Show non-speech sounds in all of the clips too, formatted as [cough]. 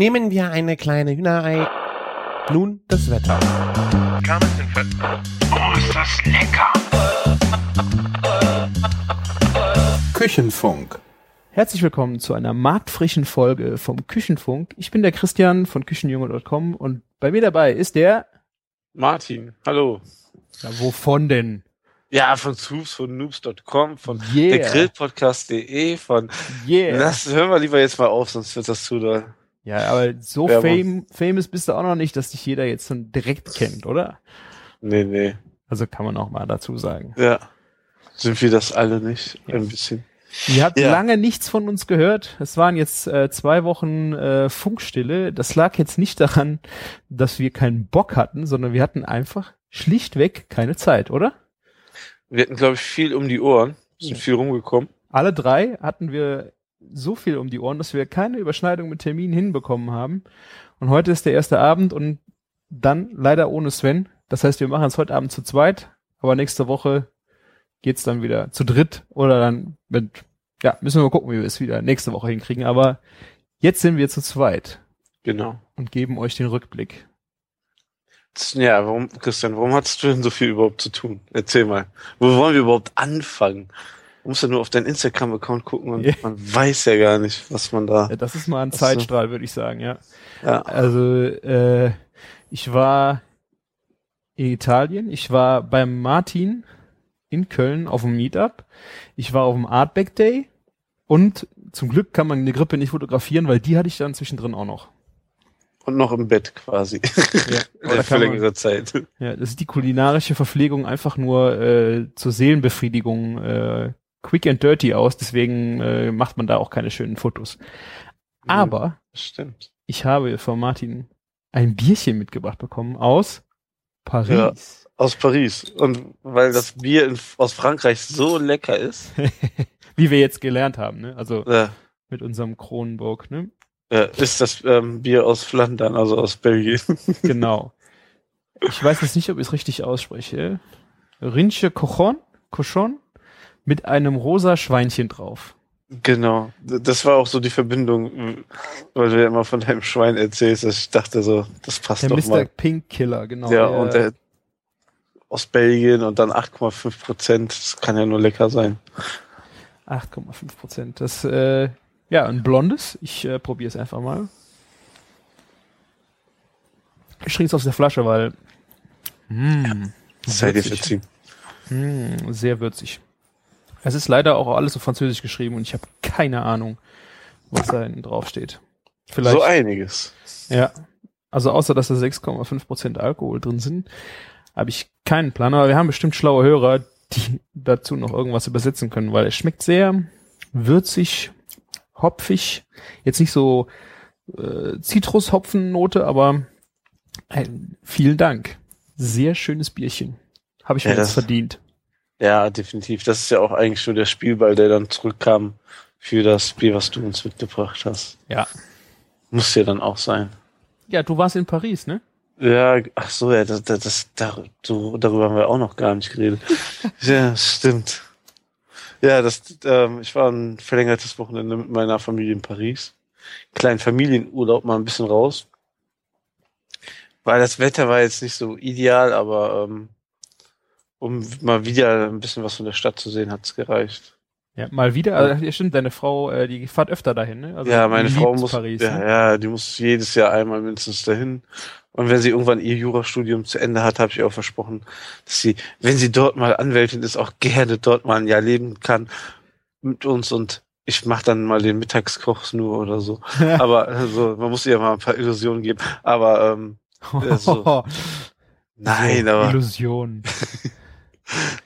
Nehmen wir eine kleine Hühnerei. Nun das Wetter. Oh, ist das lecker! Küchenfunk. Herzlich willkommen zu einer marktfrischen Folge vom Küchenfunk. Ich bin der Christian von Küchenjunge.com und bei mir dabei ist der. Martin, hallo. Ja, wovon denn? Ja, von Soups, von noobs.com, von Yeah. der Grillpodcast.de, von. Yeah. Das hören wir lieber jetzt mal auf, sonst wird das zu doll. Ja, aber so fame, famous bist du auch noch nicht, dass dich jeder jetzt schon direkt kennt, oder? Nee, nee. Also kann man auch mal dazu sagen. Ja. Sind wir das alle nicht? Ein bisschen. Ihr habt Ja. lange nichts von uns gehört. Es waren jetzt äh, zwei Wochen äh, Funkstille. Das lag jetzt nicht daran, dass wir keinen Bock hatten, sondern wir hatten einfach schlichtweg keine Zeit, oder? Wir hatten, glaube ich, viel um die Ohren, sind viel rumgekommen. Alle drei hatten wir so viel um die Ohren, dass wir keine Überschneidung mit Terminen hinbekommen haben. Und heute ist der erste Abend und dann leider ohne Sven. Das heißt, wir machen es heute Abend zu zweit, aber nächste Woche geht's dann wieder zu dritt oder dann mit, ja, müssen wir mal gucken, wie wir es wieder nächste Woche hinkriegen. Aber jetzt sind wir zu zweit Genau. und geben euch den Rückblick. Ja, warum, Christian, warum hattest du denn so viel überhaupt zu tun? Erzähl mal. Wo wollen wir überhaupt anfangen? Du musst ja nur auf deinen Instagram-Account gucken und Ja. man weiß ja gar nicht, was man da. Ja, das ist mal ein so. Zeitstrahl, würde ich sagen, ja. Ja. Also, äh, ich war in Italien, ich war beim Martin in Köln auf dem Meetup, ich war auf dem Artback Day und zum Glück kann man eine Grippe nicht fotografieren, weil die hatte ich dann zwischendrin auch noch. Und noch im Bett quasi. Ja, [laughs] für längere Zeit. ja, das ist die kulinarische Verpflegung einfach nur äh, zur Seelenbefriedigung äh, quick and dirty aus, deswegen äh, macht man da auch keine schönen Fotos. Aber Stimmt. ich habe von Martin ein Bierchen mitgebracht bekommen aus Paris. Aus Paris. Und weil das Bier in, aus Frankreich so lecker ist. [laughs] Wie wir jetzt gelernt haben, ne? Also Äh, mit unserem Kronenburg, ne? äh, ist das ähm, Bier aus Flandern, also aus Belgien. [laughs] Genau. Ich weiß jetzt nicht, ob ich es richtig ausspreche. Rinche Cochon, Cochon mit einem rosa Schweinchen drauf. genau. Das war auch so die Verbindung, weil du ja immer von deinem Schwein erzählst. Ich dachte so, das passt Der doch Mr. mal. Pink Killer, genau. Ja, der, und der aus Belgien und dann 8,5 Prozent. Das kann ja nur lecker sein. 8,5 Prozent. Das, äh, ja, ein blondes. Ich äh, probiere es einfach mal. Ich trinke es aus der Flasche, weil mm, Sei dir würzig. verziehen. Mm, sehr würzig. Es ist leider auch alles auf Französisch geschrieben und ich habe keine Ahnung, was da hinten drauf steht. Vielleicht. So einiges. ja. Also außer dass da 6,5 Prozent Alkohol drin sind, habe ich keinen Plan. Aber wir haben bestimmt schlaue Hörer, die dazu noch irgendwas übersetzen können, weil es schmeckt sehr würzig, hopfig. Jetzt nicht so äh, Zitrushopfennote, aber äh, vielen Dank. Sehr schönes Bierchen. Habe ich Ja, mir jetzt das- verdient. Ja, definitiv. Das ist ja auch eigentlich nur der Spielball, der dann zurückkam für das Bier, was du uns mitgebracht hast. Ja. Muss ja dann auch sein. Ja, du warst in Paris, ne? Ja, ach so, ja, das, das, das darüber haben wir auch noch gar nicht geredet. [laughs] ja, stimmt. Ja, das, ähm, ich war ein verlängertes Wochenende mit meiner Familie in Paris. Kleinen Familienurlaub mal ein bisschen raus. Weil das Wetter war jetzt nicht so ideal, aber ähm, um mal wieder ein bisschen was von der Stadt zu sehen, hat's gereicht. Ja, mal wieder. Also, ja, stimmt, deine Frau, äh, die fährt öfter dahin, ne? Also ja, meine Frau muss, Paris, ja, ne? ja, die muss jedes Jahr einmal mindestens dahin. Und wenn sie irgendwann ihr Jurastudium zu Ende hat, habe ich auch versprochen, dass sie, wenn sie dort mal Anwältin ist, auch gerne dort mal ein Jahr leben kann mit uns und ich mache dann mal den Mittagskoch nur oder so. [laughs] Aber also, man muss ihr mal ein paar Illusionen geben. Aber ähm, Ja, [laughs] so. nein, aber Illusion. [laughs]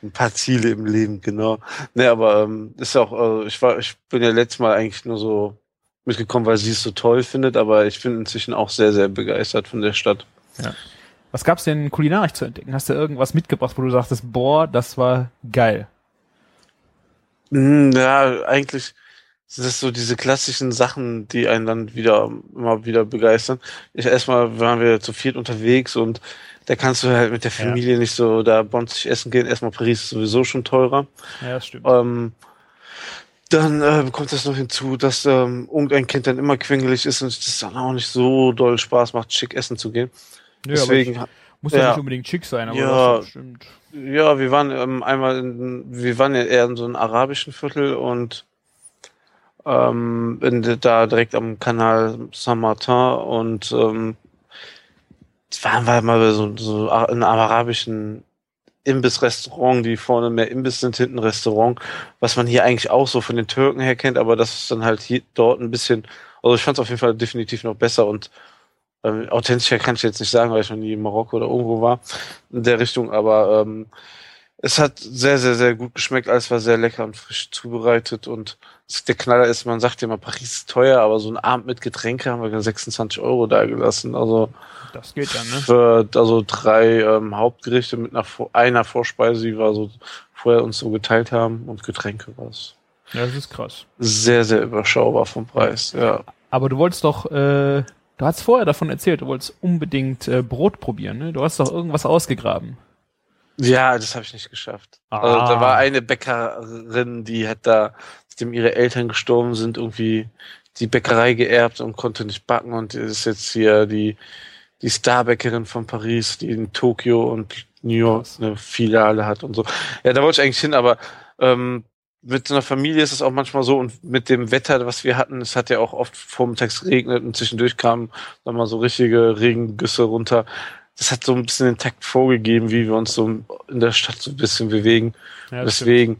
ein paar Ziele im Leben, genau. Nee, aber ähm, ist ja auch, also ich war, ich bin ja letztes Mal eigentlich nur so mitgekommen, weil sie es so toll findet, aber ich bin inzwischen auch sehr, sehr begeistert von der Stadt. Was gab's denn kulinarisch zu entdecken? Hast du irgendwas mitgebracht, wo du sagtest, boah, das war geil? Mm, Ja, eigentlich sind das so diese klassischen Sachen, die einen dann wieder immer wieder begeistern. Ich erstmal waren wir zu viert unterwegs und da kannst du halt mit der Ja. Familie nicht so da bonzig essen gehen. Erstmal Paris ist sowieso schon teurer. Ja, das stimmt. Ähm, Dann äh, kommt das noch hinzu, dass ähm, irgendein Kind dann immer quengelig ist und es dann auch nicht so doll Spaß macht, schick essen zu gehen. Nö, Deswegen, aber muss ja, ja. nicht unbedingt schick sein, aber Ja. das stimmt. ja, wir waren ähm, einmal, in, wir waren ja eher in so einem arabischen Viertel und ähm, in, da direkt am Kanal Saint-Martin und ähm, waren wir mal bei so, so in einem arabischen Imbiss-Restaurant, die vorne mehr Imbiss sind, hinten Restaurant, was man hier eigentlich auch so von den Türken her kennt, aber das ist dann halt hier dort ein bisschen, also ich fand es auf jeden Fall definitiv noch besser und ähm, authentischer kann ich jetzt nicht sagen, weil ich noch nie in Marokko oder irgendwo war in der Richtung, aber ähm, es hat sehr, sehr, sehr gut geschmeckt. Alles war sehr lecker und frisch zubereitet und der Knaller ist, man sagt ja immer, Paris ist teuer, aber so ein Abend mit Getränke haben wir 26 Euro da gelassen. Also Das geht dann, ne? für also drei ähm, Hauptgerichte mit einer, einer Vorspeise, die wir so vorher uns so geteilt haben und Getränke war es Ja, das ist krass. sehr, sehr überschaubar vom Preis. Ja. Aber du wolltest doch, äh, du hast vorher davon erzählt, du wolltest unbedingt äh, Brot probieren, ne? Du hast doch irgendwas ausgegraben. Ja, das habe ich nicht geschafft. Ah. Also da war eine Bäckerin, die hat da, nachdem ihre Eltern gestorben sind, irgendwie die Bäckerei geerbt und konnte nicht backen und ist jetzt hier die, die Starbäckerin von Paris, die in Tokio und New York eine Filiale hat und so. Ja, da wollte ich eigentlich hin, aber ähm, mit so einer Familie ist es auch manchmal so und mit dem Wetter, was wir hatten, es hat ja auch oft vormittags geregnet und zwischendurch kamen nochmal so richtige Regengüsse runter. Das hat so ein bisschen den Takt vorgegeben, wie wir uns so in der Stadt so ein bisschen bewegen. Ja, Deswegen,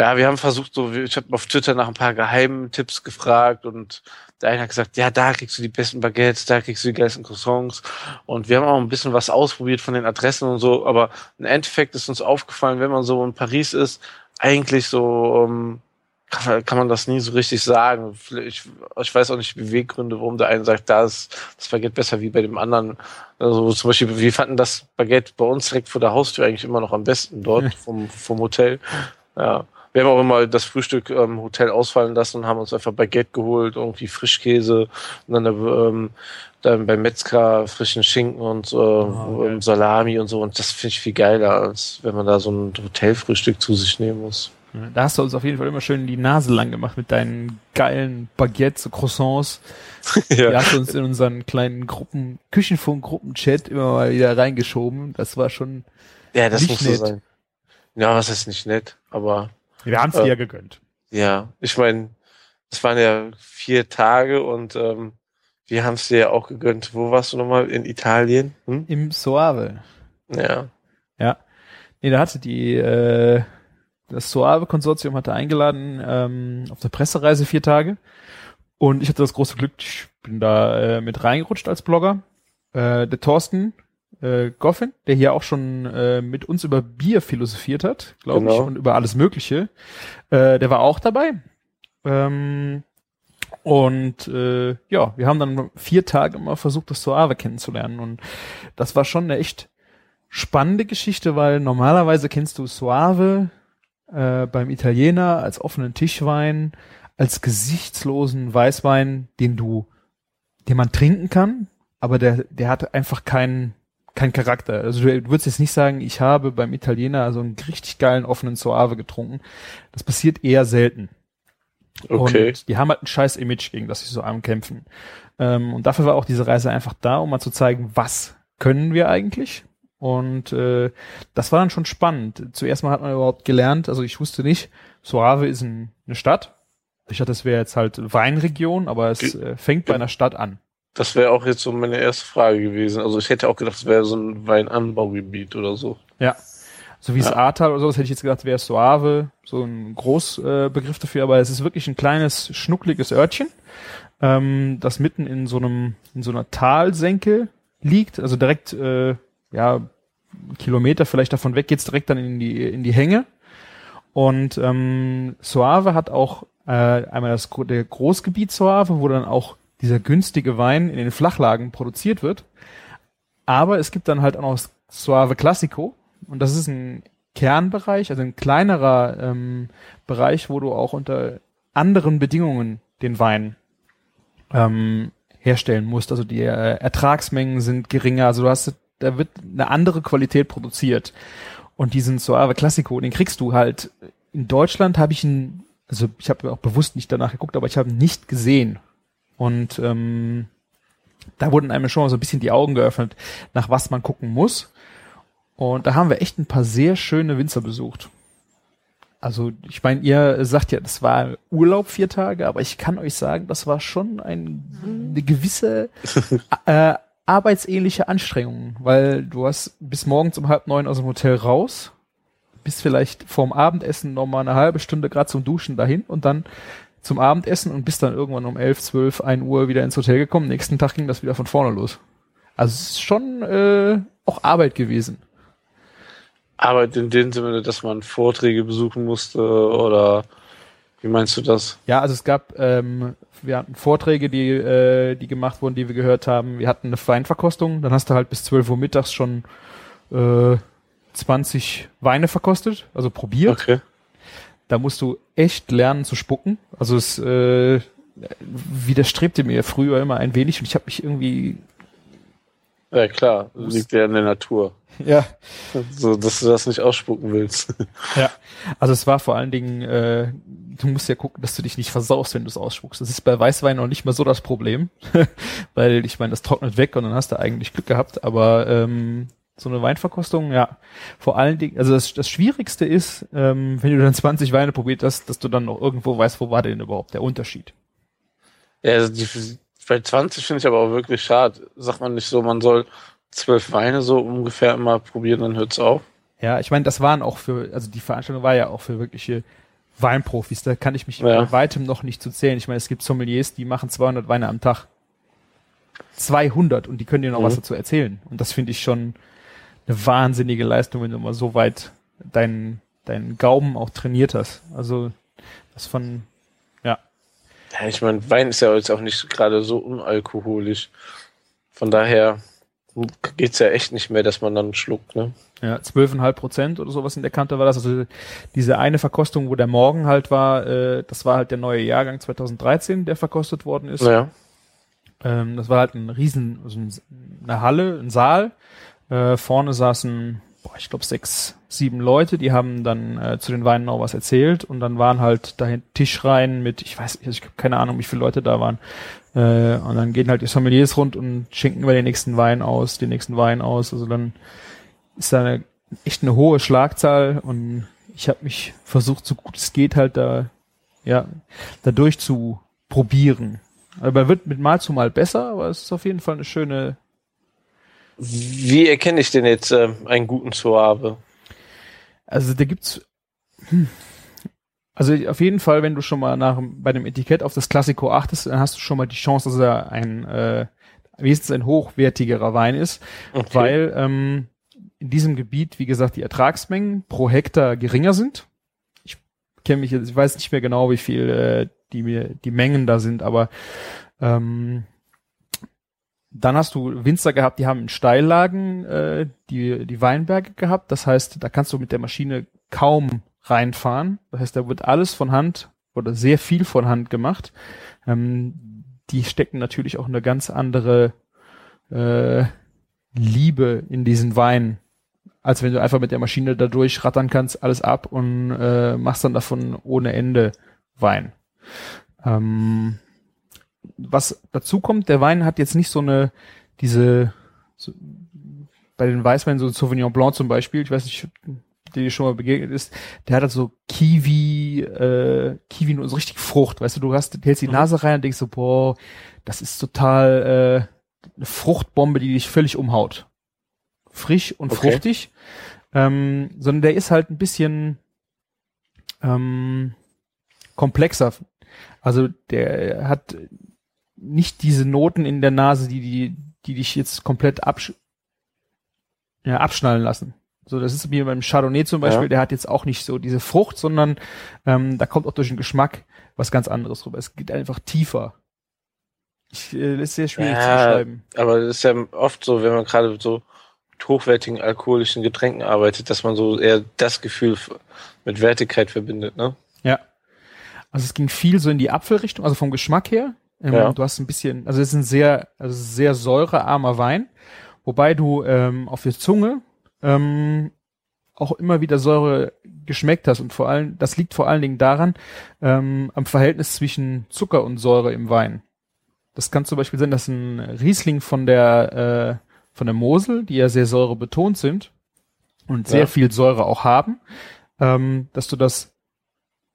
ja, wir haben versucht, so, ich habe auf Twitter nach ein paar geheimen Tipps gefragt und der eine hat gesagt, ja, da kriegst du die besten Baguettes, da kriegst du die geilsten Croissants. Und wir haben auch ein bisschen was ausprobiert von den Adressen und so, aber im Endeffekt ist uns aufgefallen, wenn man so in Paris ist, eigentlich so, ähm, kann, man das nie so richtig sagen. Ich, ich weiß auch nicht die Beweggründe, warum der eine sagt, da ist das Baguette besser wie bei dem anderen. Also zum Beispiel, wir fanden das Baguette bei uns direkt vor der Haustür eigentlich immer noch am besten dort [laughs] vom, vom Hotel. Ja. Wir haben auch immer das Frühstück im ähm, Hotel ausfallen lassen und haben uns einfach Baguette geholt, irgendwie Frischkäse und dann, ähm, dann beim Metzger frischen Schinken und äh, geil. Salami und so. Und das finde ich viel geiler, als wenn man da so ein Hotelfrühstück zu sich nehmen muss. Da hast du uns auf jeden Fall immer schön die Nase lang gemacht mit deinen geilen Baguettes, Croissants. [laughs] Die hast du uns in unseren kleinen Gruppen, Küchenfunk-Gruppenchat immer mal wieder reingeschoben. Das war schon, Ja, das Nicht muss so nett. sein. Ja, was ist nicht nett, aber wir haben es dir ja gegönnt. ja, ich meine, es waren ja vier Tage und ähm, wir haben es dir ja auch gegönnt. Wo warst du nochmal? In Italien? Hm? Im Soave. Ja. Ja. Nee, da hatte die, äh, das Soave-Konsortium hatte eingeladen ähm, auf der Pressereise vier Tage. Und ich hatte das große Glück, ich bin da äh, mit reingerutscht als Blogger. Äh, der Thorsten äh, Goffin, der hier auch schon äh, mit uns über Bier philosophiert hat, glaube ich, Genau. und über alles Mögliche. Äh, der war auch dabei. Ähm, und äh, ja, wir haben dann vier Tage mal versucht, das Soave kennenzulernen. Und das war schon eine echt spannende Geschichte, weil normalerweise kennst du Soave äh, beim Italiener als offenen Tischwein, als gesichtslosen Weißwein, den du, den man trinken kann, aber der, der hat einfach keinen keinen Charakter. Also du würdest jetzt nicht sagen, ich habe beim Italiener so einen richtig geilen offenen Soave getrunken. Das passiert eher selten. Okay. Und die haben halt ein scheiß Image, gegen das sie so ankämpfen. Ähm, und dafür war auch diese Reise einfach da, um mal zu zeigen, was können wir eigentlich. Und äh, das war dann schon spannend. Zuerst mal hat man überhaupt gelernt, also ich wusste nicht, Soave ist ein, eine Stadt. Ich dachte, das wäre jetzt halt Weinregion, aber es äh, fängt bei einer Stadt an. Das wäre auch jetzt so meine erste Frage gewesen. Also ich hätte auch gedacht, es wäre so ein Weinanbaugebiet oder so. Ja. So wie es Ja. Ahrtal oder sowas hätte ich jetzt gedacht, wäre Soave, so ein Großbegriff äh, Begriff dafür, aber es ist wirklich ein kleines, schnuckliges Örtchen, ähm, das mitten in so einem, in so einer Talsenke liegt, also direkt, äh, ja, Kilometer vielleicht davon weg geht's direkt dann in die, in die Hänge. Und ähm, Soave hat auch äh, einmal das der Großgebiet Soave, wo dann auch dieser günstige Wein in den Flachlagen produziert wird. Aber es gibt dann halt auch noch das Soave Classico. Und das ist ein Kernbereich, also ein kleinerer ähm, Bereich, wo du auch unter anderen Bedingungen den Wein ähm, herstellen musst. Also die äh, Ertragsmengen sind geringer. Also du hast, da wird eine andere Qualität produziert. Und diesen Soave Classico, den kriegst du halt in Deutschland habe ich ihn also ich habe auch bewusst nicht danach geguckt, aber ich habe nicht gesehen. Und ähm, da wurden einem schon mal so ein bisschen die Augen geöffnet, nach was man gucken muss. Und da haben wir echt ein paar sehr schöne Winzer besucht. Also ich meine, ihr sagt ja, das war Urlaub vier Tage, aber ich kann euch sagen, das war schon ein, eine gewisse äh, arbeitsähnliche Anstrengung, weil du hast bis morgens um halb neun aus dem Hotel raus, bist vielleicht vorm Abendessen noch mal eine halbe Stunde gerade zum Duschen dahin und dann zum Abendessen und bist dann irgendwann um elf, zwölf, ein Uhr wieder ins Hotel gekommen. Nächsten Tag ging das wieder von vorne los. Also es ist schon äh, auch Arbeit gewesen. Arbeit in dem Sinne, dass man Vorträge besuchen musste oder wie meinst du das? Ja, also es gab, ähm, wir hatten Vorträge, die, äh, die gemacht wurden, die wir gehört haben. Wir hatten eine Weinverkostung, dann hast du halt bis 12 Uhr mittags schon äh, 20 Weine verkostet, also probiert. Okay. Da musst du echt lernen zu spucken. Also es äh, widerstrebte mir früher immer ein wenig und ich habe mich irgendwie Ja, klar, liegt ja in der Natur. ja So, dass du das nicht ausspucken willst. [laughs] Ja, also es war vor allen Dingen, äh, du musst ja gucken, dass du dich nicht versaust, wenn du es ausspuckst. Das ist bei Weißwein noch nicht mal so das Problem, [laughs] weil ich meine, das trocknet weg und dann hast du eigentlich Glück gehabt. Aber ähm, so eine Weinverkostung, ja, vor allen Dingen, also das, das Schwierigste ist, ähm, wenn du dann 20 Weine probiert hast, dass du dann noch irgendwo weißt, wo war denn überhaupt der Unterschied. Ja, also die, bei 20 finde ich aber auch wirklich schade. Sagt man nicht so, man soll zwölf Weine so ungefähr immer probieren, dann hört's auf. Ja, ich meine, das waren auch für, also die Veranstaltung war ja auch für wirkliche Weinprofis. Da kann ich mich Ja. bei weitem noch nicht zu zählen. Ich meine, es gibt Sommeliers, die machen 200 Weine am Tag. 200 und die können dir noch Mhm. was dazu erzählen. Und das finde ich schon eine wahnsinnige Leistung, wenn du mal so weit deinen, deinen Gaumen auch trainiert hast. Also, das von, ja. Ja, ich meine, Wein ist ja jetzt auch nicht gerade so unalkoholisch. Von daher geht's ja echt nicht mehr, dass man dann schluckt, ne? Ja, 12,5 Prozent oder sowas in der Kante war das. Also diese eine Verkostung, wo der Morgen halt war, äh, das war halt der neue Jahrgang 2013, der verkostet worden ist. Ja. Ähm, das war halt ein riesen, also ein, eine Halle, ein Saal. Äh, vorne saßen, boah, ich glaube sechs, sieben Leute, die haben dann äh, zu den Weinen noch was erzählt und dann waren halt dahin Tischreihen mit, ich weiß nicht, ich habe keine Ahnung, wie viele Leute da waren. Äh, und dann gehen halt die Sommeliers rund und schenken über den nächsten Wein aus, den nächsten Wein aus. Also dann ist da eine, echt eine hohe Schlagzahl und ich habe mich versucht, so gut es geht, halt da, ja, dadurch zu probieren. Aber wird mit Mal zu Mal besser, aber es ist auf jeden Fall eine schöne. Wie erkenne ich denn jetzt ähm, einen guten Soave? Also da gibt's. Hm. Also auf jeden Fall, wenn du schon mal nach bei dem Etikett auf das Classico achtest, dann hast du schon mal die Chance, dass er ein äh, wenigstens ein hochwertigerer Wein ist, Okay. weil ähm, in diesem Gebiet, wie gesagt, die Ertragsmengen pro Hektar geringer sind. Ich kenne mich jetzt, ich weiß nicht mehr genau, wie viel äh, die mir die Mengen da sind, aber ähm, dann hast du Winzer gehabt, die haben in Steillagen äh, die, die Weinberge gehabt. Das heißt, da kannst du mit der Maschine kaum reinfahren. Das heißt, da wird alles von Hand oder sehr viel von Hand gemacht. Ähm, die stecken natürlich auch eine ganz andere äh, Liebe in diesen Wein, als wenn du einfach mit der Maschine da durchrattern kannst, alles ab und äh, machst dann davon ohne Ende Wein. Ähm, was dazu kommt, der Wein hat jetzt nicht so eine, diese, so, bei den Weißweinen, so ein Sauvignon Blanc zum Beispiel, ich weiß nicht, der dir schon mal begegnet ist, der hat halt so Kiwi, äh, Kiwi so richtig Frucht, weißt du, du hast, hältst die Mhm. Nase rein und denkst so, boah, das ist total äh, eine Fruchtbombe, die dich völlig umhaut. Frisch und Okay. fruchtig. Ähm, sondern der ist halt ein bisschen ähm, komplexer. Also der hat nicht diese Noten in der Nase, die die, die dich jetzt komplett absch ja, abschnallen lassen. So, das ist wie beim Chardonnay zum Beispiel, Ja. der hat jetzt auch nicht so diese Frucht, sondern ähm, da kommt auch durch den Geschmack was ganz anderes rüber. Es geht einfach tiefer. Ich, äh, das ist sehr schwierig zu Ja, beschreiben. Aber das ist ja oft so, wenn man gerade so mit hochwertigen alkoholischen Getränken arbeitet, dass man so eher das Gefühl mit Wertigkeit verbindet, ne? Ja. Also es ging viel so in die Apfelrichtung, also vom Geschmack her. Ähm, Ja. Du hast ein bisschen, also es ist ein sehr, also sehr säurearmer Wein, wobei du ähm, auf der Zunge ähm, auch immer wieder Säure geschmeckt hast und vor allem, das liegt vor allen Dingen daran, ähm, am Verhältnis zwischen Zucker und Säure im Wein. Das kann zum Beispiel sein, dass ein Riesling von der, äh, von der Mosel, die ja sehr säurebetont sind und sehr Ja. viel Säure auch haben, ähm, dass du das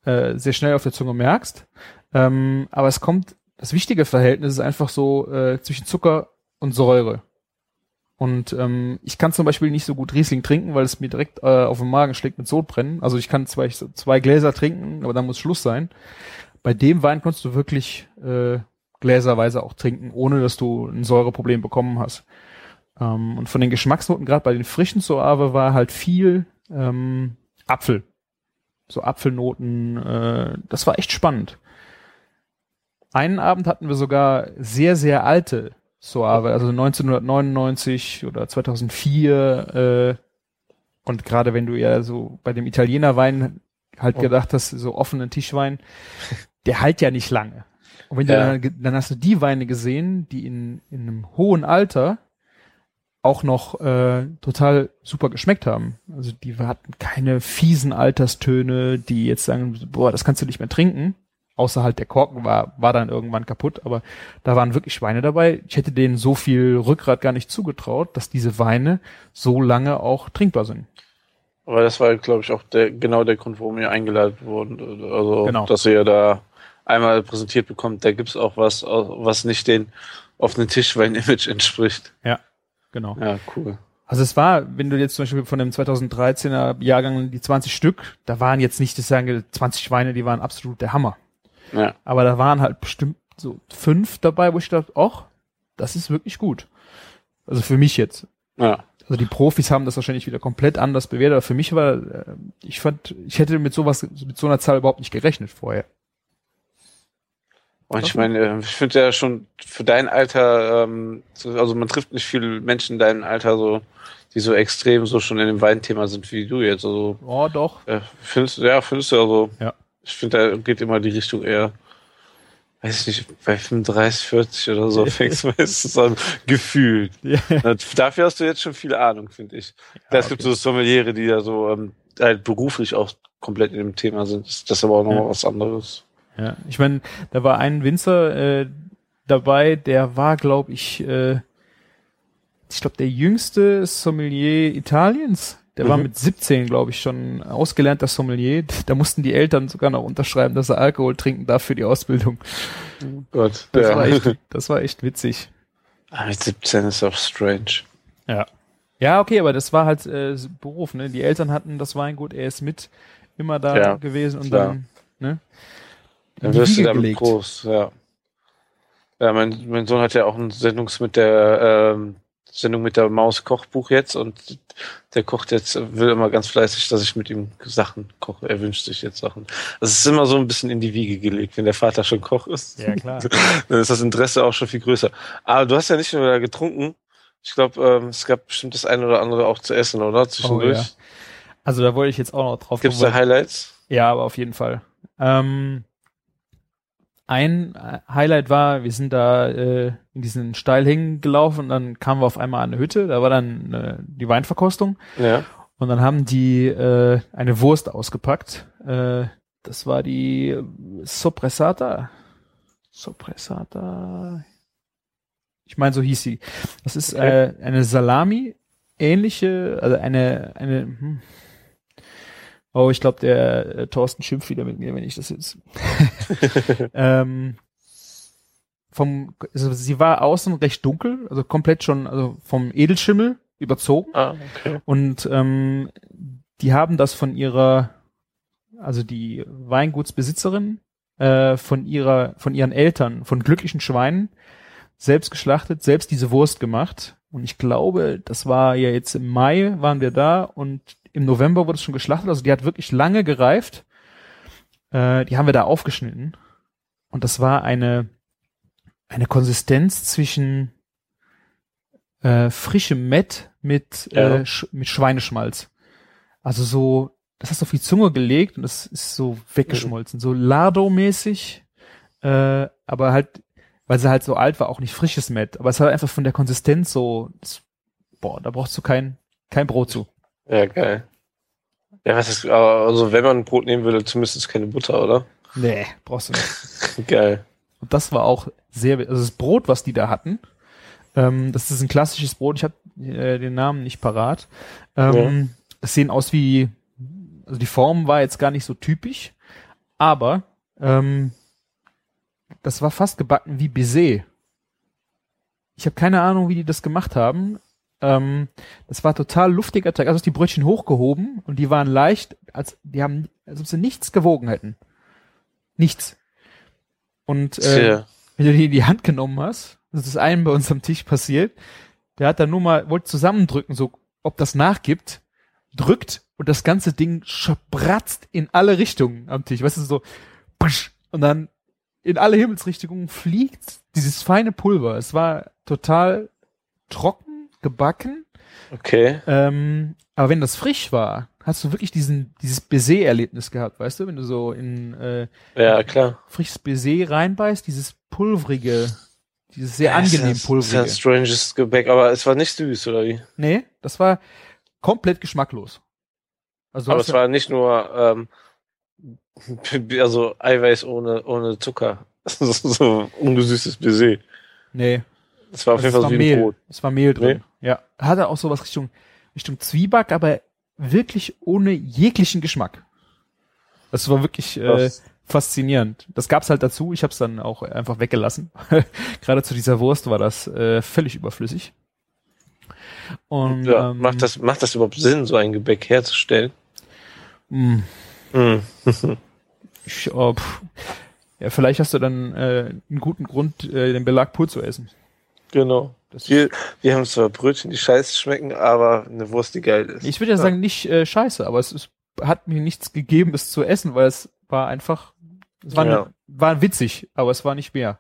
äh, sehr schnell auf der Zunge merkst. Ähm, aber es kommt, das wichtige Verhältnis ist einfach so äh, zwischen Zucker und Säure. Und ähm, ich kann zum Beispiel nicht so gut Riesling trinken, weil es mir direkt äh, auf den Magen schlägt mit Sodbrennen. Also ich kann zwei, zwei Gläser trinken, aber dann muss Schluss sein. Bei dem Wein kannst du wirklich äh, gläserweise auch trinken, ohne dass du ein Säureproblem bekommen hast. Ähm, und von den Geschmacksnoten, gerade bei den frischen Soave, war halt viel ähm, Apfel. So Apfelnoten, äh, das war echt spannend. Einen Abend hatten wir sogar sehr, sehr alte Soave, also 1999 oder 2004. Äh, und gerade wenn du ja so bei dem Italienerwein halt Oh. gedacht hast, so offenen Tischwein, der halt ja nicht lange. Und wenn du Ja. dann, ge- dann hast du die Weine gesehen, die in, in einem hohen Alter auch noch äh, total super geschmeckt haben. Also die hatten keine fiesen Alterstöne, die jetzt sagen, boah, das kannst du nicht mehr trinken. Außer halt der Korken war, war dann irgendwann kaputt, aber da waren wirklich Weine dabei. Ich hätte denen so viel Rückgrat gar nicht zugetraut, dass diese Weine so lange auch trinkbar sind. Aber das war, glaube ich, auch der, genau der Grund, warum ihr eingeladen wurden. Also, Genau. dass ihr da einmal präsentiert bekommt, da gibt's auch was, was nicht den offenen Tischwein-Image entspricht. Genau. Ja, cool. Also es war, wenn du jetzt zum Beispiel von dem 2013er Jahrgang die 20 Stück, da waren jetzt nicht, das sagen 20 Weine, die waren absolut der Hammer. Ja, Aber da waren halt bestimmt so fünf dabei, wo ich dachte, ach, das ist wirklich gut. Also für mich jetzt. ja. Also die Profis haben das wahrscheinlich wieder komplett anders bewertet, aber für mich war, äh, ich fand, ich hätte mit sowas, mit so einer Zahl überhaupt nicht gerechnet vorher. Und ich meine, äh, ich finde ja schon für dein Alter, ähm, so- also man trifft nicht viele Menschen in deinem Alter so, die so extrem so schon in dem Weinthema sind wie du jetzt. Also Oh, doch. äh, findest du, ja, findest du also, Ja. Ich finde, da geht immer die Richtung eher, weiß ich nicht, bei 35, 40 oder so fängst du meistens an, gefühlt. Ja. Dafür hast du jetzt schon viel Ahnung, finde ich. Ja, es gibt so Sommeliere, die ja so ähm, halt beruflich auch komplett in dem Thema sind. Das ist aber auch nochmal Ja. was anderes. Ja, ich meine, da war ein Winzer äh, dabei, der war, glaube ich, äh, ich glaube, der jüngste Sommelier Italiens. Der war Mhm. mit 17, glaube ich, schon ausgelernter Sommelier. Da mussten die Eltern sogar noch unterschreiben, dass er Alkohol trinken darf für die Ausbildung. Gott, Das, ja. war, echt, das war echt witzig. Ah, mit 17 ist auch strange. Ja. Ja, okay, aber das war halt äh, Beruf, ne? Die Eltern hatten das Weingut, er ist mit immer da Ja, gewesen und klar. dann, ne? Dann wirst du damit gelegt. groß, ja. Ja, mein, mein Sohn hat ja auch eine Sendungs mit der ähm, Sendung mit der Maus Kochbuch jetzt und der kocht jetzt, will immer ganz fleißig, dass ich mit ihm Sachen koche. Er wünscht sich jetzt Sachen. Das ist immer so ein bisschen in die Wiege gelegt, wenn der Vater schon Koch ist. Ja, klar. [laughs] dann ist das Interesse auch schon viel größer. Aber du hast ja nicht nur da getrunken. Ich glaube, ähm, es gab bestimmt das eine oder andere auch zu essen, oder? Zwischendurch. Oh, ja. Also da wollte ich jetzt auch noch drauf Gibt's da Highlights? Ja, aber auf jeden Fall. Ähm, ein äh, Highlight war, wir sind da äh, in diesen Steilhängen gelaufen und dann kamen wir auf einmal an eine Hütte, da war dann äh, die Weinverkostung Ja. und dann haben die äh, eine Wurst ausgepackt. Äh, das war die äh, Soppressata. Soppressata. Ich meine, so hieß sie. Das ist Okay. äh, eine Salami, ähnliche, also eine, eine, hm. Oh, ich glaube, der äh, Thorsten schimpft wieder mit mir, wenn ich das jetzt. [laughs] [laughs] ähm, vom, also sie war außen recht dunkel, also komplett schon, also vom Edelschimmel überzogen. Ah, okay. Und ähm, die haben das von ihrer, also die Weingutsbesitzerin, äh, von ihrer, von ihren Eltern, von glücklichen Schweinen, selbst geschlachtet, selbst diese Wurst gemacht. Und ich glaube, das war ja jetzt im Mai waren wir da und im November wurde es schon geschlachtet. Also die hat wirklich lange gereift. Äh, die haben wir da aufgeschnitten. Und das war eine, eine Konsistenz zwischen äh, frischem Mett mit, Ja. äh, sch mit Schweineschmalz. Also so, das hast du auf die Zunge gelegt und das ist so weggeschmolzen. So Lardo-mäßig, äh, aber halt, weil sie halt so alt war, auch nicht frisches Mett. Aber es hat einfach von der Konsistenz so, das, boah, da brauchst du kein, kein Brot zu. Ja, geil. Ja, was ist, also wenn man ein Brot nehmen würde, zumindest keine Butter, oder? Nee, brauchst du nicht. [laughs] Geil. Und das war auch sehr, also das Brot, was die da hatten, ähm, das ist ein klassisches Brot, ich habe äh, den Namen nicht parat. Ähm, Es sehen aus wie, also die Form war jetzt gar nicht so typisch, aber ähm, das war fast gebacken wie Baiser. Ich habe keine Ahnung, wie die das gemacht haben. Ähm, das war total luftiger Teig. Also hast die Brötchen hochgehoben und die waren leicht, als die haben, als ob sie nichts gewogen hätten. Nichts. Und äh, wenn du die in die Hand genommen hast, das ist einem bei uns am Tisch passiert, der hat dann nur mal, wollte zusammendrücken, so ob das nachgibt, drückt und das ganze Ding spratzt in alle Richtungen am Tisch. Weißt du, so und dann in alle Himmelsrichtungen fliegt dieses feine Pulver. Es war total trocken, gebacken. Okay. Ähm, aber wenn das frisch war, hast du wirklich diesen, dieses Baiser-Erlebnis gehabt, weißt du? Wenn du so in äh, Ja, klar. frisches Baiser reinbeißt, dieses pulvrige, dieses sehr Ja, ist angenehm Ist pulvrige. ja ein stranges Gebäck, aber es war nicht süß, oder wie? Nee, das war komplett geschmacklos. Also aber es ja, war nicht nur, ähm, [laughs] also Eiweiß ohne, ohne Zucker. [laughs] so, ungesüßtes Baiser. nee, Es war auf also jeden Fall wie ein Mehl. Brot. Es war Mehl drin. Ja, hatte auch sowas Richtung Richtung Zwieback, aber wirklich ohne jeglichen Geschmack. Das war wirklich äh, Krass. faszinierend. Das gab's halt dazu. Ich habe es dann auch einfach weggelassen. [laughs] Gerade zu dieser Wurst war das äh, völlig überflüssig. Und Ja, ähm, macht das, macht das überhaupt Sinn, so ein Gebäck herzustellen? mh, Hm. [laughs] Ich, oh, pff. ja, vielleicht hast du dann äh, einen guten Grund, äh, den Belag pur zu essen. Genau. Das Wir, wir haben zwar Brötchen, die scheiße schmecken, aber eine Wurst, die geil ist. ich würde ja sagen, nicht äh, scheiße, aber es ist, hat mir nichts gegeben, es zu essen, weil es war einfach, es war, Ja. war witzig, aber es war nicht mehr.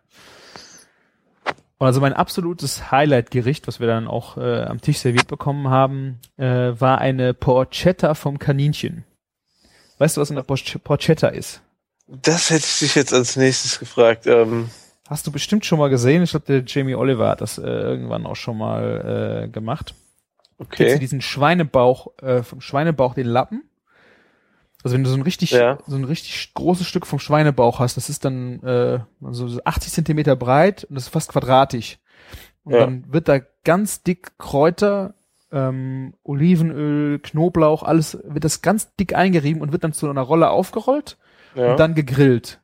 Und also mein absolutes Highlight-Gericht, was wir dann auch äh, am Tisch serviert bekommen haben, äh, war eine Porchetta vom Kaninchen. Weißt du, was eine Porch- Porchetta ist? Das hätte ich dich jetzt als nächstes gefragt. Ähm, Hast du bestimmt schon mal gesehen. Ich glaube, der Jamie Oliver hat das äh, irgendwann auch schon mal äh, gemacht. Kennst du okay. diesen Schweinebauch, äh, vom Schweinebauch den Lappen? Also wenn du so ein richtig, Ja. so ein richtig großes Stück vom Schweinebauch hast, das ist dann äh, so so 80 Zentimeter breit und das ist fast quadratisch. Und Ja. dann wird da ganz dick Kräuter, ähm, Olivenöl, Knoblauch, alles wird das ganz dick eingerieben und wird dann zu einer Rolle aufgerollt Ja. und dann gegrillt.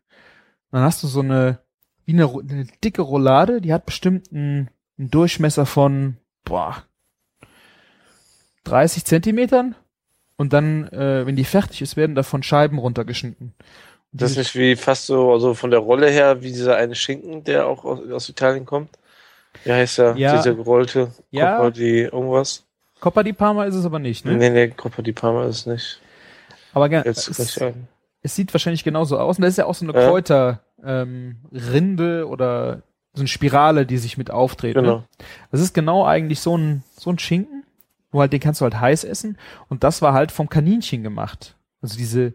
Und dann hast du so eine, wie eine, eine dicke Roulade, die hat bestimmt einen, einen Durchmesser von, boah, 30 Zentimetern. Und dann, äh, wenn die fertig ist, werden davon Scheiben runtergeschnitten. Und das ist nicht wie fast so, also von der Rolle her, wie dieser eine Schinken, der auch aus, aus Italien kommt. Wie heißt der? Ja. Dieser gerollte Ja. Coppa di irgendwas? Coppa di Parma ist es aber nicht, ne? Nee, nee, Coppa di Parma ist es nicht. Aber ge- Jetzt ein. Es sieht wahrscheinlich genauso aus. Und das ist ja auch so eine Ja. Kräuter, ähm, Rinde oder so eine Spirale, die sich mit aufdreht. Ne? Genau. Das ist genau eigentlich so ein, so ein Schinken, nur halt den kannst du halt heiß essen. Und das war halt vom Kaninchen gemacht. Also diese,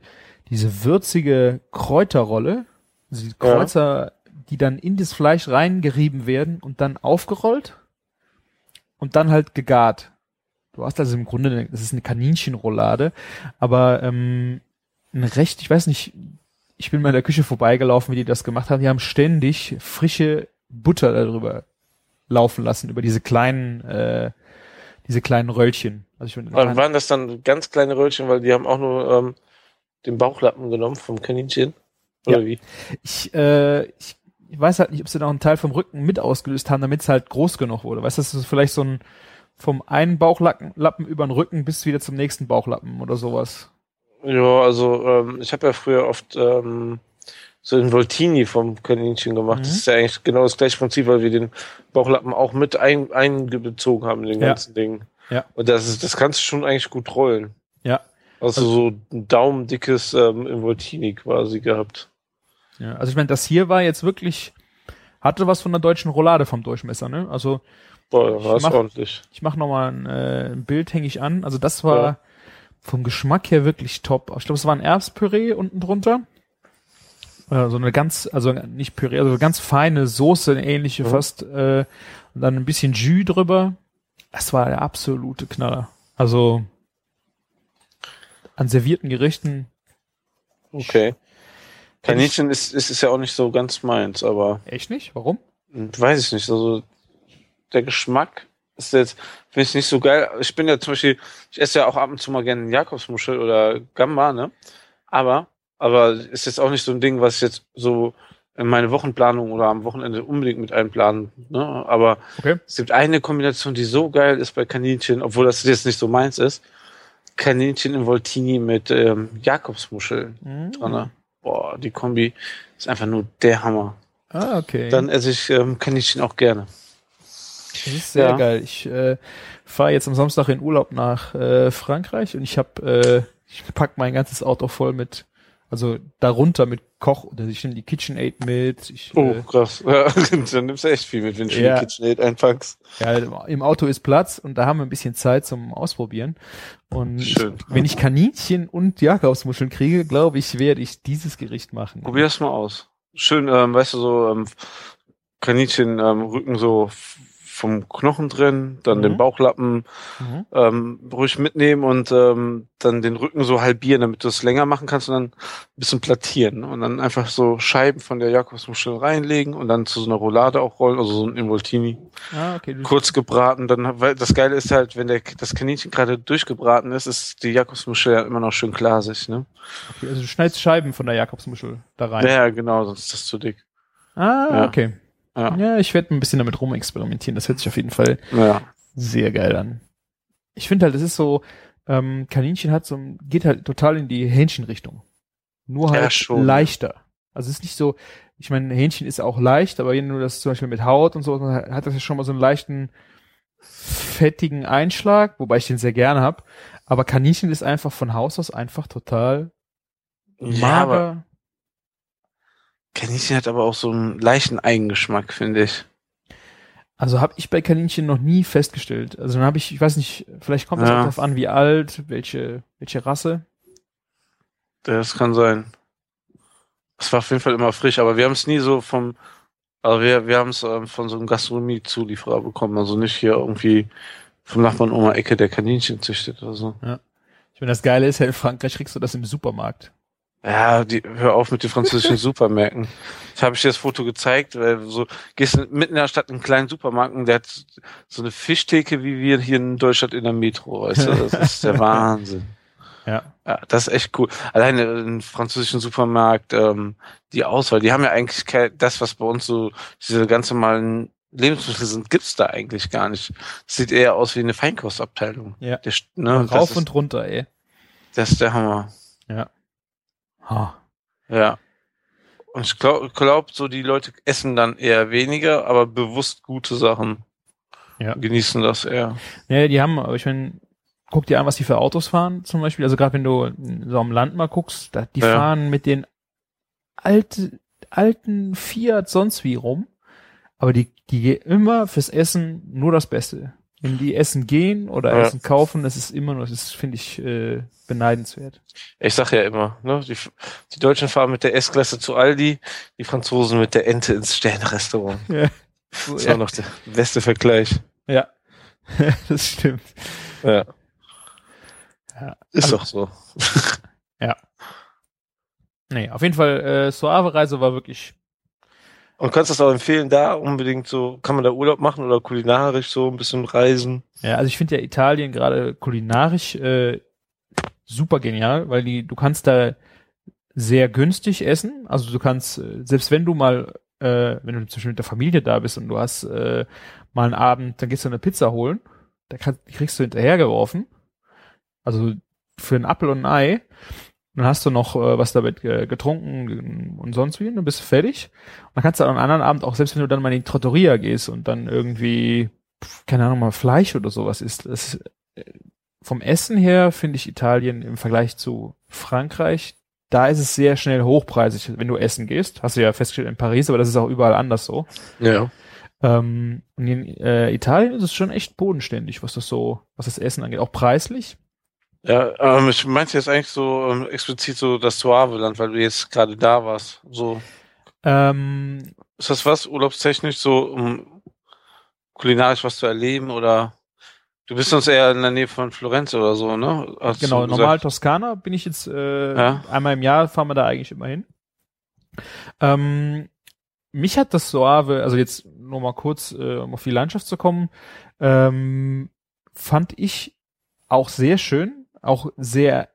diese würzige Kräuterrolle, also die Ja. Kräuter, die dann in das Fleisch reingerieben werden und dann aufgerollt und dann halt gegart. Du hast also im Grunde, das ist eine Kaninchenroulade, aber ähm, ein recht, ich weiß nicht, ich bin mal in der Küche vorbeigelaufen, wie die das gemacht haben. Die haben ständig frische Butter darüber laufen lassen, über diese kleinen, äh, diese kleinen Röllchen. Also ich Und waren das dann ganz kleine Röllchen, weil die haben auch nur ähm, den Bauchlappen genommen vom Kaninchen? Oder wie? ich, äh, ich, ich weiß halt nicht, ob sie noch einen Teil vom Rücken mit ausgelöst haben, damit es halt groß genug wurde. Weißt du, das ist vielleicht so ein vom einen Bauchlappen Lappen über den Rücken bis wieder zum nächsten Bauchlappen oder sowas. Ja, also ähm, ich habe ja früher oft ähm, so ein Voltini vom Kaninchen gemacht. Mhm. Das ist ja eigentlich genau das gleiche Prinzip, weil wir den Bauchlappen auch mit ein, eingezogen haben in den Ja. ganzen Ding. Ja. Und das ist, das kannst du schon eigentlich gut rollen. Ja. Also so ein daumendickes ähm, im Voltini quasi gehabt. Ja, also ich meine, das hier war jetzt wirklich, hatte was von der deutschen Roulade vom Durchmesser, ne? Also Boah, war es ordentlich. ich mache nochmal ein, äh, ein Bild, hänge ich an. Also das war Ja. Vom Geschmack her wirklich top. Ich glaube, es war ein Erbspüree unten drunter. Äh, so eine ganz, also nicht Püree, also ganz feine Soße, eine ähnliche Mhm. fast. Äh, und dann ein bisschen Jus drüber. Das war der absolute Knaller. Also an servierten Gerichten. Okay. Kaninchen ist, ist, ist ja auch nicht so ganz meins, aber Echt nicht? Warum? hm, weiß ich nicht. Also der Geschmack ist jetzt, finde ich nicht so geil. Ich bin ja zum Beispiel, ich esse ja auch ab und zu mal gerne Jakobsmuschel oder Gamba, ne? Aber, aber ist jetzt auch nicht so ein Ding, was ich jetzt so in meine Wochenplanung oder am Wochenende unbedingt mit einplanen. Ne? Aber Okay. es gibt eine Kombination, die so geil ist bei Kaninchen, obwohl das jetzt nicht so meins ist. Kaninchen in Voltini mit ähm, Jakobsmuscheln Mhm. dran. ne? Boah, die Kombi ist einfach nur der Hammer. Ah, okay. Dann esse ich ähm, Kaninchen auch gerne. Das ist sehr Ja. geil. Ich äh, fahre jetzt am Samstag in Urlaub nach äh, Frankreich und ich habe, äh, ich pack mein ganzes Auto voll mit, also darunter mit Koch, also ich nehme die KitchenAid mit. Ich, Oh, äh, krass. [laughs] Ja, dann nimmst du echt viel mit, wenn du Ja. die KitchenAid einpackst. ja, im Auto ist Platz und da haben wir ein bisschen Zeit zum Ausprobieren. Und ich, wenn ich Kaninchen und Jakobsmuscheln kriege, glaube ich, werde ich dieses Gericht machen. Probier das mal aus. Schön, ähm, weißt du, so ähm, Kaninchen ähm, Rücken so vom Knochen drin, dann Mhm. den Bauchlappen Mhm. ähm, ruhig mitnehmen und ähm, dann den Rücken so halbieren, damit du es länger machen kannst und dann ein bisschen plattieren. Und dann einfach so Scheiben von der Jakobsmuschel reinlegen und dann zu so einer Roulade auch rollen, also so ein Involtini. Ah, okay. Kurz gebraten, dann, weil das Geile ist halt, wenn der, das Kaninchen gerade durchgebraten ist, ist die Jakobsmuschel ja immer noch schön glasig, ne? okay, also du schneidest Scheiben von der Jakobsmuschel da rein. Ja, genau, sonst ist das zu dick. Ah, Ja. okay. Ja. Ja, ich werde ein bisschen damit rumexperimentieren. Das hört sich auf jeden Fall Ja. sehr geil an. Ich finde halt, es ist so, ähm, Kaninchen hat so, geht halt total in die Hähnchenrichtung. Nur Ja, halt schon. leichter. Also es ist nicht so, ich meine, Hähnchen ist auch leicht, aber wenn du das zum Beispiel mit Haut und so, dann hat das ja schon mal so einen leichten, fettigen Einschlag, wobei ich den sehr gerne hab. Aber Kaninchen ist einfach von Haus aus einfach total Ja, mager. Kaninchen hat aber auch so einen leichten Eigengeschmack, finde ich. Also habe ich bei Kaninchen noch nie festgestellt. Also dann habe ich, ich weiß nicht, vielleicht kommt es Ja. auch darauf an, wie alt, welche, welche Rasse. Das kann sein. Es war auf jeden Fall immer frisch, aber wir haben es nie so vom, also wir, wir haben es ähm, von so einem Gastronomie-Zulieferer bekommen, also nicht hier irgendwie vom Nachbarn um die Ecke, der Kaninchen züchtet oder so. Ich meine, das Geile ist ja, in Frankreich kriegst du das im Supermarkt. Ja, die, hör auf mit den französischen [laughs] Supermärkten. Ich habe ich dir das Foto gezeigt, weil du so gehst mitten in der Stadt in einen kleinen Supermarkt und der hat so eine Fischtheke wie wir hier in Deutschland in der Metro, weißt du? Das ist der [laughs] Wahnsinn. Ja. Ja, das ist echt cool. Alleine im französischen Supermarkt, ähm, die Auswahl, die haben ja eigentlich kein, das, was bei uns so diese ganz normalen Lebensmittel sind, gibt's da eigentlich gar nicht. Das sieht eher aus wie eine Feinkostabteilung. Ja. Der, ne, Rauf und runter, ey. das ist der Hammer. Ha. Ja. Und ich glaube, glaub, so die Leute essen dann eher weniger, aber bewusst gute Sachen. Ja. Genießen das eher. Ja, die haben, aber ich meine, guck dir an, was die für Autos fahren, zum Beispiel. Also gerade wenn du so am Land mal guckst, da, die Ja. fahren mit den alte, alten Fiat sonst wie rum, aber die, die gehen immer fürs Essen nur das Beste. Wenn die Essen gehen oder Ja. Essen kaufen, das ist immer nur, das ist, finde ich, äh, beneidenswert. Ich sag ja immer, ne, die, die Deutschen fahren mit der S-Klasse zu Aldi, die Franzosen mit der Ente ins Sternrestaurant. Ja. Das ist auch noch der beste Vergleich. ja. [laughs] das stimmt. Ja. Ja. Ist Also- doch so. Nee, auf jeden Fall, äh, Suave-Reise war wirklich Und kannst das auch empfehlen, da unbedingt so, kann man da Urlaub machen oder kulinarisch so ein bisschen reisen? Ja, also ich finde ja Italien gerade kulinarisch äh, super genial, weil die, du kannst da sehr günstig essen. Also du kannst, äh, selbst wenn du mal, äh, wenn du Beispiel mit der Familie da bist und du hast äh, mal einen Abend, dann gehst du eine Pizza holen, da kann, die kriegst du hinterhergeworfen. Also für einen Apfel und ein Ei. Dann hast du noch äh, was damit äh, getrunken und sonst wie, und dann bist du fertig. Und dann kannst du am anderen Abend auch, selbst wenn du dann mal in die Trattoria gehst und dann irgendwie keine Ahnung, mal Fleisch oder sowas ist. Das, äh, vom Essen her finde ich Italien im Vergleich zu Frankreich, da ist es sehr schnell hochpreisig, wenn du essen gehst. Hast du ja festgestellt in Paris, aber das ist auch überall anders so. Ja. Ähm, und in äh, Italien ist es schon echt bodenständig, was das so, was das Essen angeht, auch preislich. Ja, ähm, ich meinte jetzt eigentlich so ähm, explizit so das Suave-Land, weil du jetzt gerade da warst. So, Ähm, ist das was, urlaubstechnisch, so um kulinarisch was zu erleben oder Du bist sonst eher in der Nähe von Florenz oder so, ne? Hast genau, normal Toskana bin ich jetzt äh, Ja. einmal im Jahr fahren wir da eigentlich immer hin. Ähm, mich hat das Soave, also jetzt nur mal kurz, äh, um auf die Landschaft zu kommen, ähm, fand ich auch sehr schön, auch sehr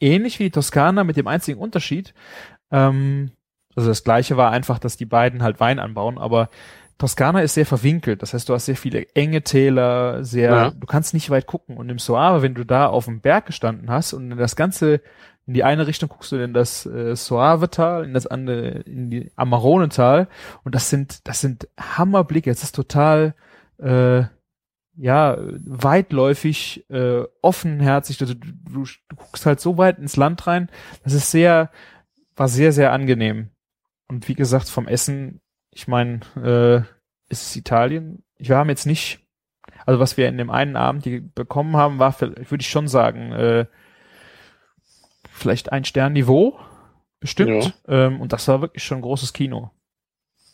ähnlich wie die Toskana mit dem einzigen Unterschied. Ähm, also das gleiche war einfach, dass die beiden halt Wein anbauen, aber Toskana ist sehr verwinkelt. Das heißt, du hast sehr viele enge Täler, sehr, Ja. du kannst nicht weit gucken. Und im Soave, wenn du da auf dem Berg gestanden hast und in das ganze, in die eine Richtung guckst du in das äh, Soave-Tal, in das andere, in die Amarone-Tal. Und das sind, das sind Hammerblicke. Es ist total, äh, ja, weitläufig, äh, offenherzig. Also, du, du, du guckst halt so weit ins Land rein. Das ist sehr, war sehr, sehr angenehm. Und wie gesagt, vom Essen, ich meine, äh, ist es Italien. Wir haben jetzt nicht, also was wir in dem einen Abend die bekommen haben, war, würde ich schon sagen, äh, vielleicht ein Sternniveau, bestimmt. Ähm, und das war wirklich schon ein großes Kino.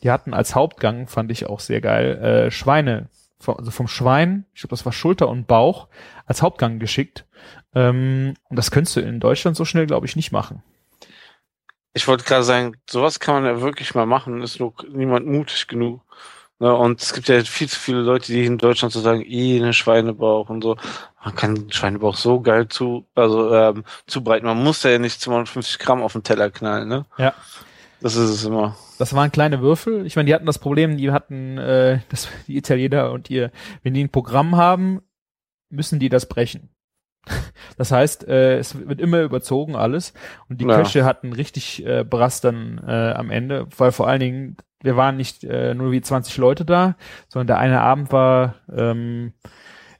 Die hatten als Hauptgang, fand ich auch sehr geil, äh, Schweine, vom, also vom Schwein, ich glaube, das war Schulter und Bauch, als Hauptgang geschickt. Ähm, und das könntest du in Deutschland so schnell, glaube ich, nicht machen. Ich wollte gerade sagen, sowas kann man ja wirklich mal machen, ist nur niemand mutig genug. Ne? Und es gibt ja viel zu viele Leute, die in Deutschland so sagen, eh, ne Schweinebauch und so. Man kann Schweinebauch so geil zu, also ähm, zubereiten. Man muss ja nicht 250 Gramm auf den Teller knallen, ne? Ja. Das ist es immer. Das waren kleine Würfel. Ich meine, die hatten das Problem, die hatten, äh, [laughs] das, die Italiener und ihr, wenn die ein Programm haben, müssen die das brechen. [laughs] Das heißt, äh, es wird immer überzogen alles und die Ja. Köche hatten richtig äh, Brass dann äh, am Ende, weil vor allen Dingen, wir waren nicht äh, nur wie 20 Leute da, sondern der eine Abend war, ähm,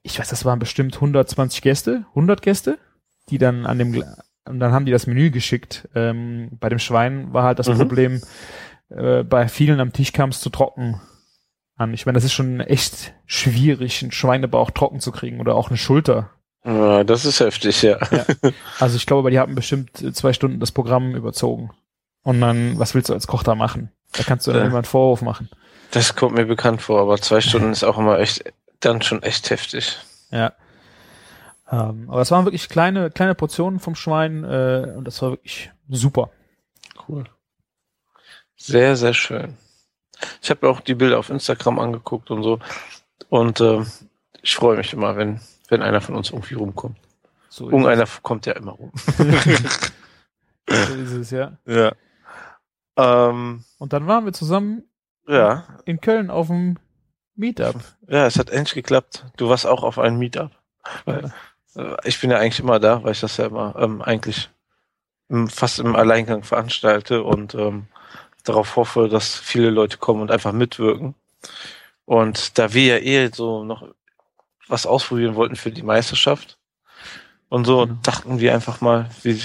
ich weiß, das waren bestimmt 120 Gäste, 100 Gäste, die dann an dem, und dann haben die das Menü geschickt. Ähm, bei dem Schwein war halt das Mhm. Problem, äh, bei vielen am Tisch kam es zu trocken an. Ich meine, das ist schon echt schwierig, einen Schweinebauch trocken zu kriegen oder auch eine Schulter. Ja, das ist heftig, ja. Also ich glaube, die haben bestimmt äh, zwei Stunden das Programm überzogen. Und dann, was willst du als Koch da machen? Da kannst du dann Ja. immer einen Vorwurf machen. Das kommt mir bekannt vor, aber zwei Stunden ist auch immer echt, dann schon echt heftig. Ja. Ähm, aber es waren wirklich kleine, kleine Portionen vom Schwein äh, und das war wirklich super. Cool. Sehr, sehr schön. Ich habe auch die Bilder auf Instagram angeguckt und so. Und ähm, ich freue mich immer, wenn, wenn einer von uns irgendwie rumkommt. So Irgendeiner kommt ja immer rum. [laughs] So ist es, ja. Ja. Ähm, Und dann waren wir zusammen ja. in Köln auf dem Meetup. Ja, es hat endlich geklappt. Du warst auch auf einem Meetup. Weil, äh, ich bin ja eigentlich immer da, weil ich das ja immer ähm, eigentlich im, fast im Alleingang veranstalte und ähm, darauf hoffe, dass viele Leute kommen und einfach mitwirken. Und da wir ja eh so noch was ausprobieren wollten für die Meisterschaft und so, Mhm. dachten wir einfach mal, wie,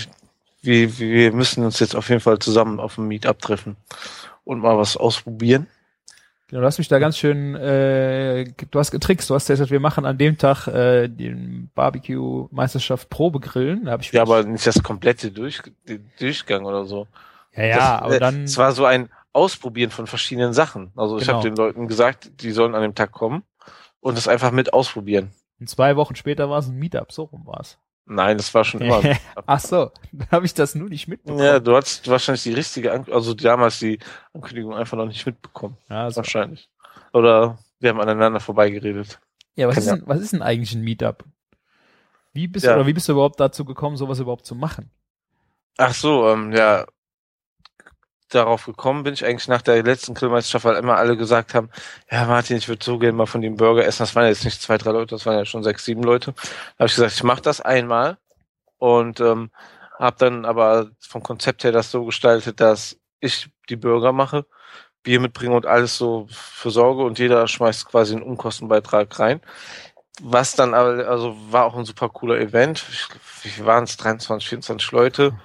wie, wir müssen uns jetzt auf jeden Fall zusammen auf dem Meetup treffen und mal was ausprobieren. Genau, du hast mich da ganz schön, äh, du hast getrickst, du hast gesagt, wir machen an dem Tag äh, den Barbecue-Meisterschaft Probegrillen. Da hab ich Ja, aber nicht das komplette Durch, Durchgang oder so. Ja, ja, das, aber äh, dann, Es war so ein Ausprobieren von verschiedenen Sachen. Also ich Genau. habe den Leuten gesagt, die sollen an dem Tag kommen und das einfach mit ausprobieren. und zwei Wochen später war es ein Meetup, so rum war es. Nein, das war schon immer. [laughs] Ach so, dann habe ich das nur nicht mitbekommen. ja, du hast wahrscheinlich die richtige, An also damals die Ankündigung einfach noch nicht mitbekommen. Ja, also, Wahrscheinlich. Oder wir haben aneinander vorbeigeredet. ja was, kann ist ja- denn, was ist denn eigentlich ein Meetup? Wie bist Ja. du oder wie bist du überhaupt dazu gekommen, sowas überhaupt zu machen? Ach so, ähm, ja. Darauf gekommen bin ich eigentlich nach der letzten Grillmeisterschaft, weil immer alle gesagt haben, ja Martin, ich würde so gerne mal von dem Burger essen. Das waren jetzt nicht zwei, drei Leute, das waren ja schon sechs, sieben Leute. Da habe ich gesagt, ich mache das einmal und ähm, habe dann aber vom Konzept her das so gestaltet, dass ich die Burger mache, Bier mitbringe und alles so für sorge und jeder schmeißt quasi einen Unkostenbeitrag rein. Was dann aber, also war auch ein super cooler Event. Ich, wie waren es? 23, 24 Leute.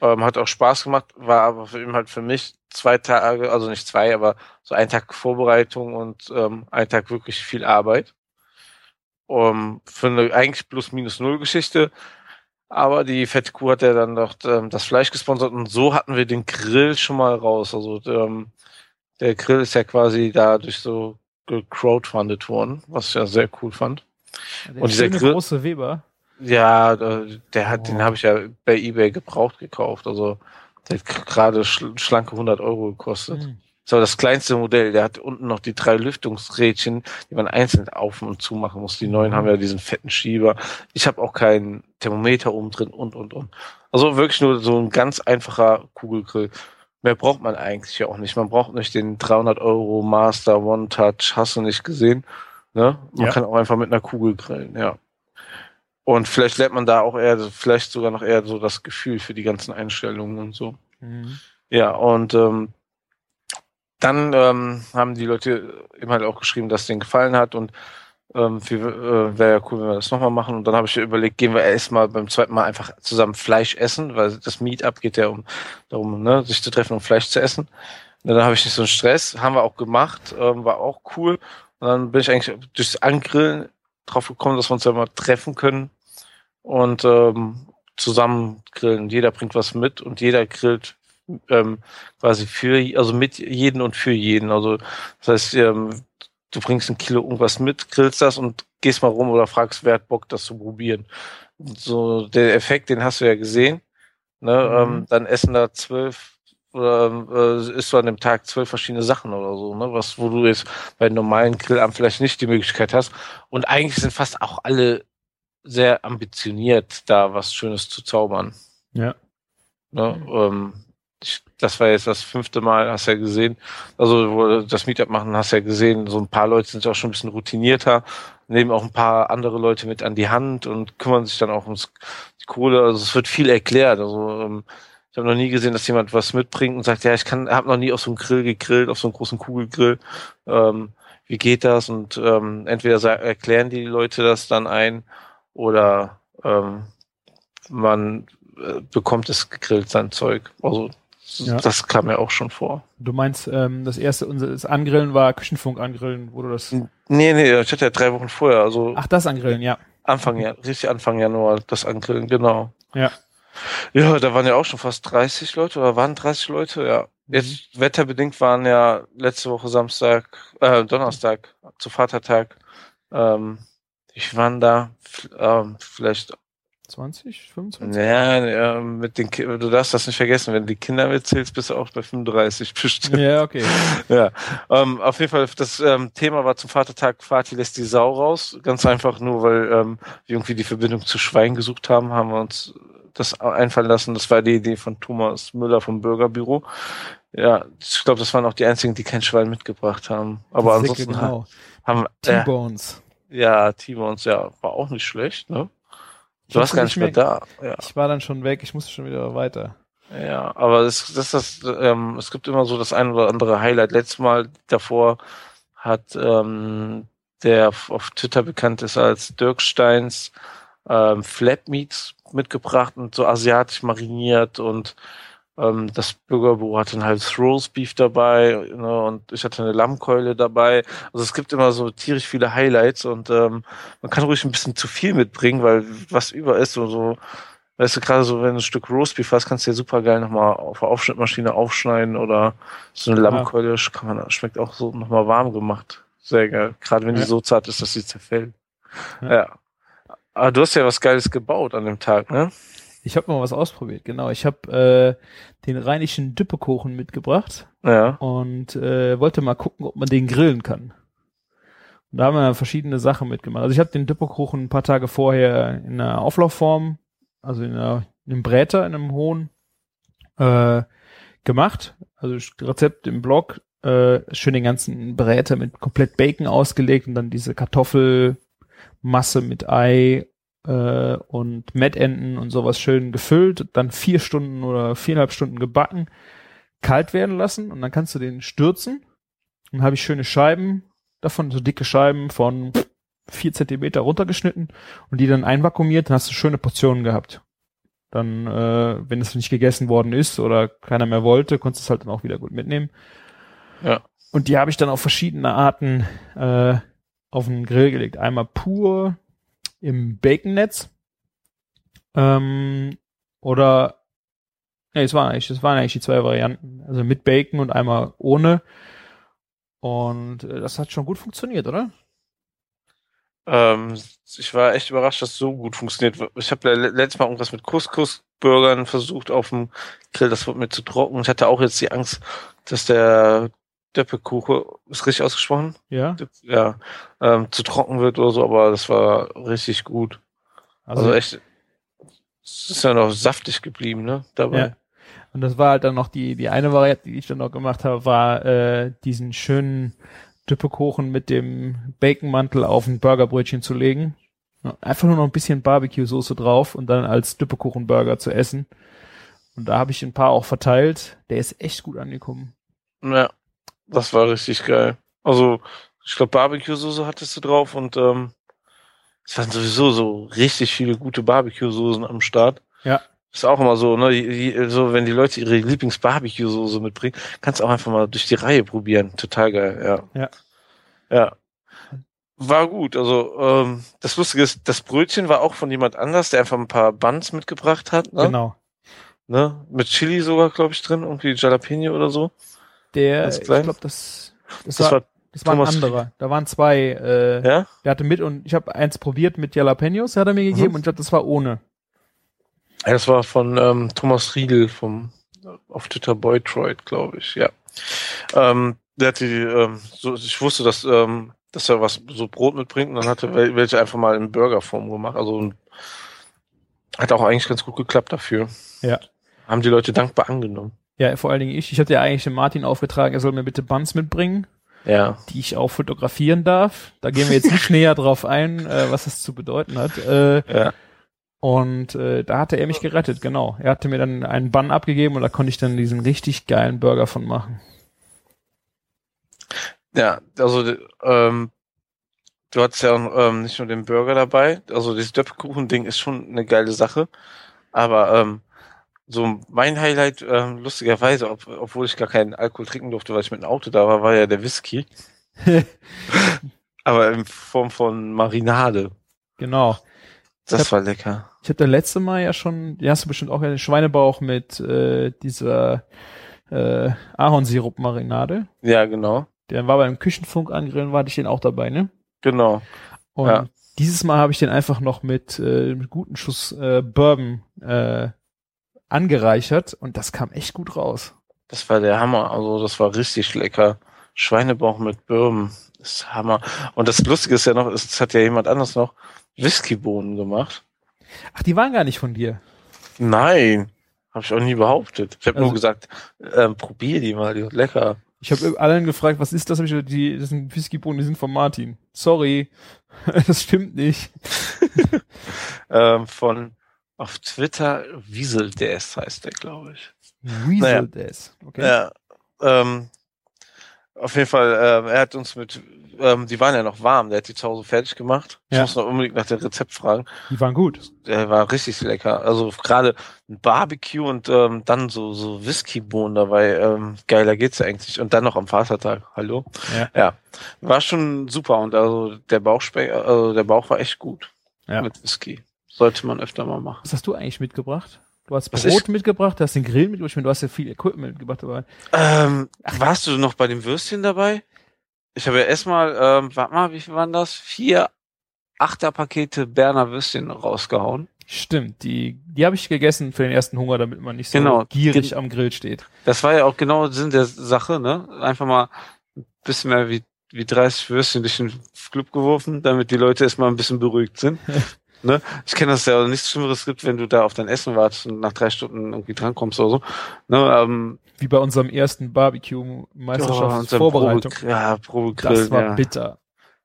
Ähm, hat auch Spaß gemacht, war aber für ihn halt für mich zwei Tage, also nicht zwei, aber so ein Tag Vorbereitung und ähm, ein Tag wirklich viel Arbeit. Um, für eine eigentlich plus minus null Geschichte. Aber die fette Kuh hat ja dann doch ähm, das Fleisch gesponsert und so hatten wir den Grill schon mal raus. Also ähm, der Grill ist ja quasi dadurch so gecrowdfundet worden, was ich ja sehr cool fand. Der Und dieser Grill- große Weber. Ja, äh, der hat, den Oh. habe ich ja bei eBay gebraucht gekauft. Also der hat gerade schl schlanke 100 Euro gekostet. Hm. Das war das kleinste Modell. Der hat unten noch die drei Lüftungsrädchen, die man einzeln auf und zu machen muss. Die neuen Mhm. haben ja diesen fetten Schieber. Ich habe auch keinen Thermometer oben drin und und und. Also wirklich nur so ein ganz einfacher Kugelgrill. Mehr braucht man eigentlich ja auch nicht. Man braucht nicht den 300 Euro Master One Touch. Hast du nicht gesehen? Ne? Man Ja. kann auch einfach mit einer Kugel grillen. Ja. Und vielleicht lernt man da auch eher, vielleicht sogar noch eher so das Gefühl für die ganzen Einstellungen und so. Mhm. Ja, und ähm, dann ähm, haben die Leute eben halt auch geschrieben, dass es denen gefallen hat und ähm, äh, wäre ja cool, wenn wir das nochmal machen. Und dann habe ich überlegt, gehen wir erstmal beim zweiten Mal einfach zusammen Fleisch essen, weil das Meetup geht ja um darum, ne, sich zu treffen, um Fleisch zu essen. Und dann habe ich nicht so einen Stress, haben wir auch gemacht, ähm, war auch cool. Und dann bin ich eigentlich durchs Angrillen drauf gekommen, dass wir uns ja mal treffen können und ähm, zusammen grillen. Jeder bringt was mit und jeder grillt ähm, quasi für, also mit jeden und für jeden. Also das heißt, ähm, du bringst ein Kilo irgendwas mit, grillst das und gehst mal rum oder fragst, wer hat Bock, das zu probieren. So der Effekt, den hast du ja gesehen. Ne? Mhm. Ähm, dann essen da zwölf oder äh, isst du an dem Tag zwölf verschiedene Sachen oder so, ne? Was, wo du jetzt bei einem normalen Grillabend vielleicht nicht die Möglichkeit hast. Und eigentlich sind fast auch alle sehr ambitioniert, da was Schönes zu zaubern. Ja. Ne? Ähm, ich, das war jetzt das fünfte Mal, hast ja gesehen. Also, das Meetup machen, hast ja gesehen, so ein paar Leute sind ja auch schon ein bisschen routinierter, nehmen auch ein paar andere Leute mit an die Hand und kümmern sich dann auch ums die Kohle. Also es wird viel erklärt. Also ähm, ich habe noch nie gesehen, dass jemand was mitbringt und sagt, ja, ich kann, habe noch nie auf so einem Grill gegrillt, auf so einem großen Kugelgrill. Ähm, wie geht das? Und ähm, entweder erklären die Leute das dann ein oder ähm, man äh, bekommt es gegrillt, sein Zeug. Also Ja. das kam mir auch schon vor. Du meinst, ähm, das erste, unser das Angrillen war Küchenfunk angrillen, wo du das. Nee, nee, ich hatte ja drei Wochen vorher, also Ach, das Angrillen, ja. Anfang Januar, richtig Anfang Januar, das Angrillen, genau. Ja. Ja, da waren ja auch schon fast 30 Leute oder waren 30 Leute, ja. Jetzt wetterbedingt waren ja letzte Woche Samstag, äh, Donnerstag zu Vatertag. Ähm, ich waren da ähm, vielleicht 20, 25? Ja, ja, mit den Ki du darfst das nicht vergessen, wenn du die Kinder mitzählst, bist du auch bei 35 bestimmt. Ja, okay. [laughs] Ja, ähm, auf jeden Fall, das ähm, Thema war zum Vatertag, Vati lässt die Sau raus. Ganz einfach nur, weil ähm, wir irgendwie die Verbindung zu Schwein gesucht haben, haben wir uns das einfallen lassen. Das war die Idee von Thomas Müller vom Bürgerbüro. Ja, ich glaube, das waren auch die einzigen, die kein Schwein mitgebracht haben. Aber Sehr ansonsten genau. haben äh, T-Bones. Ja, Timons, ja, war auch nicht schlecht, ne? Ich Du warst wusste gar nicht mehr da. Ja. Ich war dann schon weg, ich musste schon wieder weiter. Ja, aber es, das, das, ähm, es gibt immer so das ein oder andere Highlight. Letztes Mal davor hat ähm, der auf Twitter bekannt ist als Dirk Steins ähm, Flap Meats mitgebracht und so asiatisch mariniert und ähm, das Bürgerbüro hatte ein halbes Roast Beef dabei ne, und ich hatte eine Lammkeule dabei. Also es gibt immer so tierisch viele Highlights und ähm, man kann ruhig ein bisschen zu viel mitbringen, weil was über ist, so, so Weißt du, gerade so, wenn du ein Stück Roastbeef hast, kannst du ja super geil nochmal auf der Aufschnittmaschine aufschneiden oder so eine. Lammkeule kann man, schmeckt auch so nochmal warm gemacht. Sehr geil. Gerade wenn Ja. die so zart ist, dass sie zerfällt. Ja. Ja. Aber du hast ja was Geiles gebaut an dem Tag, ne? Ich habe mal was ausprobiert, genau. Ich habe äh, den rheinischen Düppekuchen mitgebracht Ja. und äh, wollte mal gucken, ob man den grillen kann. Und da haben wir verschiedene Sachen mitgemacht. Also ich habe den Düppekuchen ein paar Tage vorher in einer Auflaufform, also in, einer, in einem Bräter, in einem hohen, äh, gemacht. Also Rezept im Blog, äh, schön den ganzen Bräter mit komplett Bacon ausgelegt und dann diese Kartoffelmasse mit Ei äh, und Mettenten und sowas schön gefüllt, dann vier Stunden oder viereinhalb Stunden gebacken, kalt werden lassen und dann kannst du den stürzen. Dann habe ich schöne Scheiben davon, so dicke Scheiben von vier Zentimeter runtergeschnitten und die dann einvakuumiert, dann hast du schöne Portionen gehabt. Dann, äh, wenn es nicht gegessen worden ist oder keiner mehr wollte, konntest du es halt dann auch wieder gut mitnehmen. Ja. Und die habe ich dann auf verschiedene Arten äh, auf den Grill gelegt. Einmal pur im Baconnetz ähm, oder nee, es waren eigentlich, das waren eigentlich die zwei Varianten. Also mit Bacon und einmal ohne. Und äh, das hat schon gut funktioniert, oder? Ähm, ich war echt überrascht, dass es so gut funktioniert. Ich habe letztes Mal irgendwas mit Couscous-Burgern versucht auf dem Grill. Das wurde mir zu trocken. Ich hatte auch jetzt die Angst, dass der Döppelkuchen, ist richtig ausgesprochen? Ja. Ja, ähm, zu trocken wird oder so, aber das war richtig gut. Also, also echt, es ist ja noch saftig geblieben, ne? Dabei. Ja. Und das war halt dann noch die, die eine Variante, die ich dann noch gemacht habe, war äh, diesen schönen Düppekuchen mit dem Baconmantel auf ein Burgerbrötchen zu legen. Einfach nur noch ein bisschen Barbecue-Soße drauf und dann als Düppekuchenburger zu essen. Und da habe ich ein paar auch verteilt. Der ist echt gut angekommen. Ja, das war richtig geil. Also, ich glaube, Barbecue-Soße hattest du drauf und ähm, es waren sowieso so richtig viele gute Barbecue-Soßen am Start. Ja. Ist auch immer so, ne? So, wenn die Leute ihre Lieblings-Barbecue-Soße mitbringen, kannst du auch einfach mal durch die Reihe probieren. Total geil, ja. Ja. Ja. War gut. Also, ähm, das Lustige ist, das Brötchen war auch von jemand anders, der einfach ein paar Buns mitgebracht hat. Ne? Genau. Ne? Mit Chili sogar, glaube ich, drin, irgendwie Jalapeno oder so. Der, ich glaube, das, das, das, war, das war ein anderer. Da waren zwei. Äh, ja? Der hatte mit und ich habe eins probiert mit Jalapenos, hat er mir gegeben mhm. und ich glaube, das war ohne. Ja, das war von ähm, Thomas Riedel vom auf Twitter Boytroid, glaube ich, ja. Ähm, der hat die, ähm, so, ich wusste, dass, ähm, dass er was so Brot mitbringt und dann hatte welche einfach mal in Burgerform gemacht. Also hat auch eigentlich ganz gut geklappt dafür. Ja. Haben die Leute dankbar angenommen. Ja, vor allen Dingen ich. Ich hatte ja eigentlich dem Martin aufgetragen, er soll mir bitte Buns mitbringen. Ja. Die ich auch fotografieren darf. Da gehen wir jetzt nicht [laughs] näher drauf ein, äh, was das zu bedeuten hat. Äh, ja. Und äh, da hatte er mich gerettet, genau. Er hatte mir dann einen Bann abgegeben und da konnte ich dann diesen richtig geilen Burger von machen. Ja, also ähm, du hattest ja ähm, nicht nur den Burger dabei, also dieses Döpfkuchen-Ding ist schon eine geile Sache, aber ähm, so mein Highlight, ähm, lustigerweise, ob, obwohl ich gar keinen Alkohol trinken durfte, weil ich mit dem Auto da war, war ja der Whisky. [laughs] aber in Form von Marinade. Genau. Das hab, war lecker. Ich habe das letzte Mal ja schon, die hast du bestimmt auch einen Schweinebauch mit äh, dieser äh, Ahornsirup-Marinade. Ja, genau. Der war beim Küchenfunk angrillen, war ich den auch dabei, ne? Genau. Und ja. dieses Mal habe ich den einfach noch mit, äh, mit guten Schuss äh, Bourbon äh, angereichert und das kam echt gut raus. Das war der Hammer, also das war richtig lecker. Schweinebauch mit das ist Hammer. Und das Lustige ist ja noch, es hat ja jemand anders noch Whiskybohnen gemacht. Ach, die waren gar nicht von dir. Nein, habe ich auch nie behauptet. Ich habe also, nur gesagt, ähm, probier die mal, die sind lecker. Ich habe allen gefragt, was ist das? Ich die, das sind Whiskybohnen, die sind von Martin. Sorry, [laughs] das stimmt nicht. [laughs] ähm, von auf Twitter Wieseldes heißt der, glaube ich. Wieseldes, naja. okay. Ja, ähm, auf jeden Fall, äh, er hat uns mit, ähm, die waren ja noch warm, der hat die zu Hause fertig gemacht. Ich ja. muss noch unbedingt nach dem Rezept fragen. Die waren gut. Der war richtig lecker. Also gerade ein Barbecue und ähm, dann so so Whiskybohnen dabei. Ähm, geiler geht's ja eigentlich. Und dann noch am Vatertag. Hallo. Ja. ja. War schon super und also der Bauchspeck, also der Bauch war echt gut. Ja. Mit Whisky. Sollte man öfter mal machen. Was hast du eigentlich mitgebracht? Du hast Brot mitgebracht, du hast den Grill mitgebracht, du hast ja viel Equipment mitgebracht dabei. Ähm, warst du noch bei dem Würstchen dabei? Ich habe ja erstmal, ähm, warte mal, wie viel waren das? Vier Achterpakete Berner Würstchen rausgehauen. Stimmt, die, die habe ich gegessen für den ersten Hunger, damit man nicht so genau. gierig am Grill steht. Das war ja auch genau Sinn der Sache, ne? Einfach mal ein bisschen mehr wie, wie 30 Würstchen durch den Club geworfen, damit die Leute erstmal ein bisschen beruhigt sind. [laughs] Ne? Ich kenne das ja, nichts Schlimmeres gibt, wenn du da auf dein Essen wartest und nach drei Stunden irgendwie drankommst oder so. Ne, ähm, Wie bei unserem ersten Barbecue-Meisterschaftsvorbereitung. Oh, ja, Probegrill. Das war ja. bitter.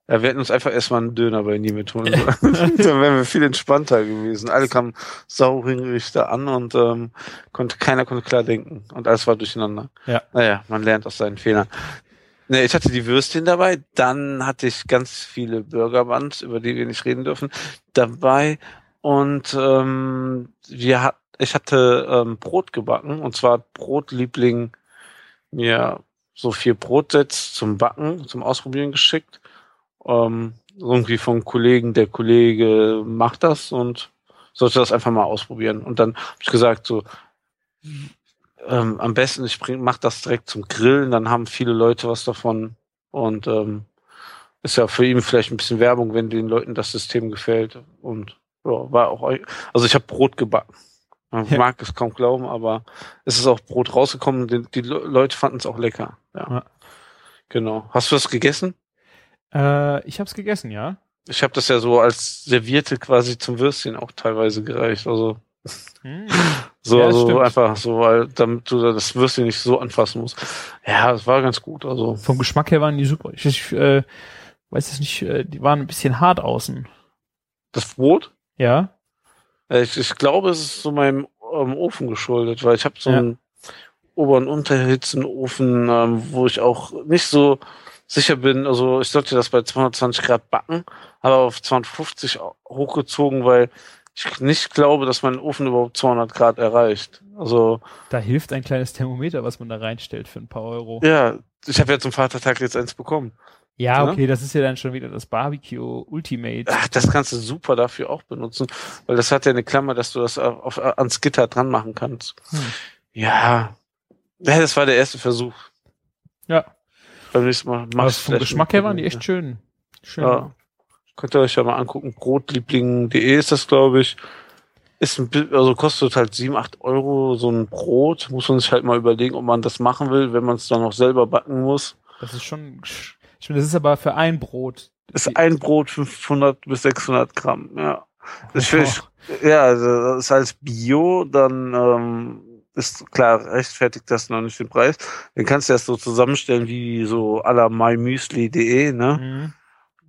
Ja, wir hätten uns einfach erstmal einen Döner bei Niemet holen [laughs] sollen. [laughs] Dann wären wir viel entspannter gewesen. Alle kamen sauhungrig da an und ähm, konnte keiner konnte klar denken. Und alles war durcheinander. Ja. Naja, man lernt aus seinen Fehlern. Ne, ich hatte die Würstchen dabei, dann hatte ich ganz viele Burgerbuns, über die wir nicht reden dürfen, dabei und ähm, wir hat, ich hatte ähm, Brot gebacken und zwar Brotliebling mir so vier Brotsets zum Backen, zum Ausprobieren geschickt. Ähm, irgendwie vom Kollegen, der Kollege macht das und sollte das einfach mal ausprobieren. Und dann habe ich gesagt, so, ähm, am besten, ich bring, mach das direkt zum Grillen, dann haben viele Leute was davon. Und ähm, ist ja für ihn vielleicht ein bisschen Werbung, wenn den Leuten das System gefällt. Und ja, war auch, also ich habe Brot gebacken. Man Ja. mag es kaum glauben, aber es ist auch Brot rausgekommen. Die, die Le- Leute fanden es auch lecker. Ja. Ja. Genau. Hast du das gegessen? Äh, ich habe es gegessen, ja. Ich habe das ja so als Servierte quasi zum Würstchen auch teilweise gereicht. Also Hm. so, Ja, also einfach so, weil damit du das Würstchen nicht so anfassen musst. Ja, es war ganz gut. Also Vom Geschmack her waren die super. Ich, ich äh, weiß es nicht, äh, die waren ein bisschen hart außen. das Brot. Ja. Äh, Ich, ich glaube, es ist so meinem ähm, Ofen geschuldet, weil ich habe so Ja. einen Ober- und Unterhitzenofen, ähm, wo ich auch nicht so sicher bin. Also ich sollte das bei 220 Grad backen, aber auf 250 au- hochgezogen, weil ich nicht glaube, dass mein Ofen überhaupt 200 Grad erreicht. Also Da hilft ein kleines Thermometer, was man da reinstellt für ein paar Euro. ja, ich habe ja zum Vatertag jetzt eins bekommen. Ja, Ja. okay, das ist ja dann schon wieder das Barbecue Ultimate. Ach, das kannst du super dafür auch benutzen, weil das hat ja eine Klammer, dass du das auf, auf, ans Gitter dran machen kannst. Hm. Ja. Ja, das war der erste Versuch. Ja. Beim nächsten Mal machst vom Geschmack her waren die echt schön. Schön. Ja. Könnt ihr euch ja mal angucken. Brotliebling.de ist das, glaube ich. Ist ein, also kostet halt 7, 8 Euro so ein Brot. Muss man sich halt mal überlegen, ob man das machen will, wenn man es dann noch selber backen muss. Das ist schon, ich finde, das ist aber für ein Brot. Ist ein Brot 500 bis 600 Gramm, ja. Das ich, ja, also das ist als Bio, dann ähm, ist klar, rechtfertigt das noch nicht den Preis. Dann kannst du das so zusammenstellen wie so à la mymüsli.de, ne? Mhm.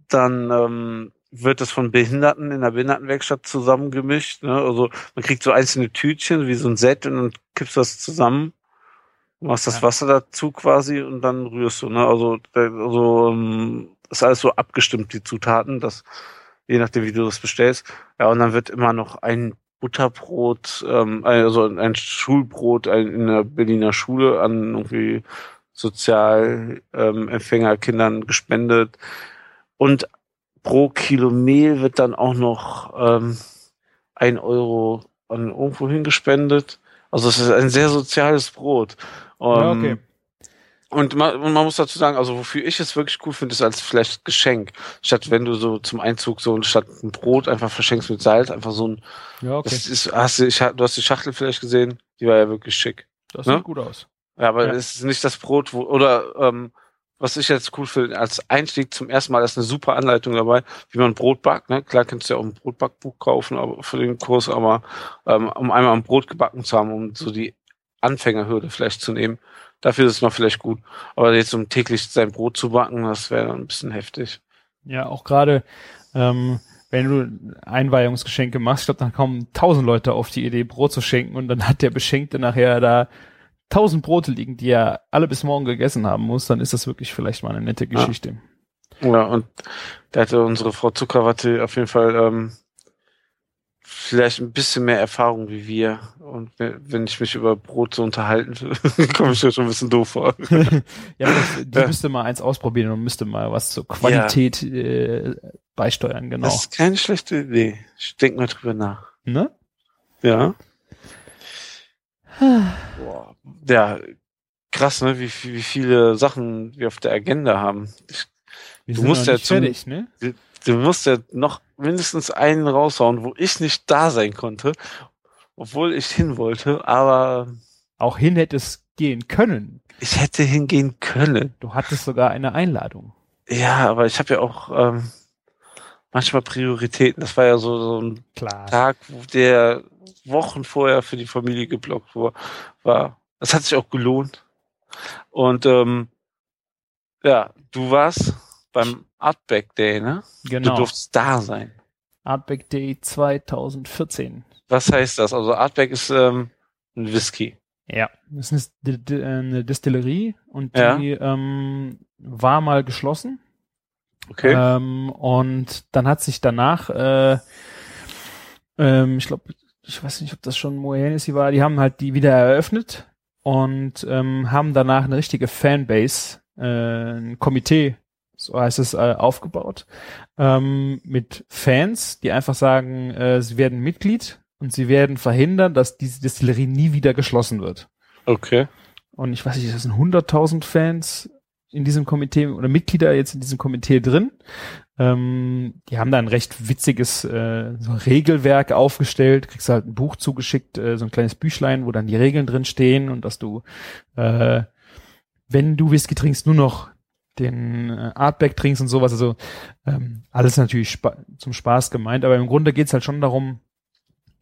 Dann ähm, wird das von Behinderten in der Behindertenwerkstatt zusammengemischt. Ne? Also man kriegt so einzelne Tütchen wie so ein Set und dann kippst du das zusammen, machst das Ja. Wasser dazu quasi und dann rührst du. Ne? Also, also ähm, ist alles so abgestimmt, die Zutaten, das, je nachdem, wie du das bestellst. Ja, und dann wird immer noch ein Butterbrot, ähm, also ein Schulbrot ein, in der Berliner Schule an irgendwie Sozialempfängerkindern ähm, gespendet. Und pro Kilo Mehl wird dann auch noch ähm, ein Euro an irgendwo hingespendet. Also es ist ein sehr soziales Brot. Ja, Ähm, okay. Und man, und man muss dazu sagen, also wofür ich es wirklich cool finde, ist als vielleicht Geschenk. Statt wenn du so zum Einzug so statt ein Brot einfach verschenkst mit Salz, einfach so ein, Ja, okay. das ist, hast du, ich, du hast die Schachtel vielleicht gesehen, die war ja wirklich schick. Das ne? sieht gut aus. Ja, aber Ja. es ist nicht das Brot, wo, oder ähm, was ich jetzt cool finde, als Einstieg zum ersten Mal ist eine super Anleitung dabei, wie man Brot backt. Ne? Klar kannst du ja auch ein Brotbackbuch kaufen aber für den Kurs, aber ähm, um einmal ein Brot gebacken zu haben, um so die Anfängerhürde vielleicht zu nehmen, dafür ist es noch vielleicht gut. Aber jetzt um täglich sein Brot zu backen, das wäre dann ein bisschen heftig. Ja, auch gerade, ähm, wenn du Einweihungsgeschenke machst, ich glaube, dann kommen tausend Leute auf die Idee, Brot zu schenken und dann hat der Beschenkte nachher da tausend Brote liegen, die er alle bis morgen gegessen haben muss, dann ist das wirklich vielleicht mal eine nette Geschichte. Ja, und da hatte unsere Frau Zuckerwatte auf jeden Fall ähm, vielleicht ein bisschen mehr Erfahrung wie wir. Und wenn ich mich über Brot so unterhalten will, [laughs] komme ich mir schon ein bisschen doof vor. [laughs] ja, das, [laughs] die Ja. müsste mal eins ausprobieren und müsste mal was zur Qualität äh, beisteuern, genau. Das ist keine schlechte Idee. Ich denke mal drüber nach. ne? Ja. Boah. Ja, krass, ne? Wie, wie viele Sachen wir auf der Agenda haben. Wir Du musst ja zum- fertig, ne? du musst ja noch mindestens einen raushauen, wo ich nicht da sein konnte, obwohl ich hin wollte, aber Auch hin hätte es gehen können. ich hätte hingehen können. Du hattest sogar eine Einladung. Ja, aber ich habe ja auch ähm, manchmal Prioritäten. Das war ja so, so ein Klar. Tag, wo der Wochen vorher für die Familie geblockt war. war. Das hat sich auch gelohnt. Und ähm, ja, du warst beim Artback Day, ne? Du Genau. durftest da sein. Artback Day 2014. Was heißt das? Also Artback ist ähm, ein Whisky. Ja, das ist eine, Distillerie und Ja. die ähm, war mal geschlossen. Okay. Ähm, und dann hat sich danach, äh, ähm, ich glaube, ich weiß nicht, ob das schon Mohenesi war, die haben halt die wieder eröffnet und ähm, haben danach eine richtige Fanbase, äh, ein Komitee, so heißt es, äh, aufgebaut, ähm, mit Fans, die einfach sagen, äh, sie werden Mitglied und sie werden verhindern, dass diese Distillerie nie wieder geschlossen wird. Okay. Und ich weiß nicht, das sind 100.000 Fans in diesem Komitee oder Mitglieder jetzt in diesem Komitee drin. Ähm, die haben da ein recht witziges äh, so Regelwerk aufgestellt. Kriegst halt ein Buch zugeschickt, äh, so ein kleines Büchlein, wo dann die Regeln drin stehen und dass du, äh, wenn du Whisky trinkst, nur noch den äh, Artback trinkst und sowas. Also ähm, alles natürlich spa zum Spaß gemeint, aber im Grunde geht's halt schon darum,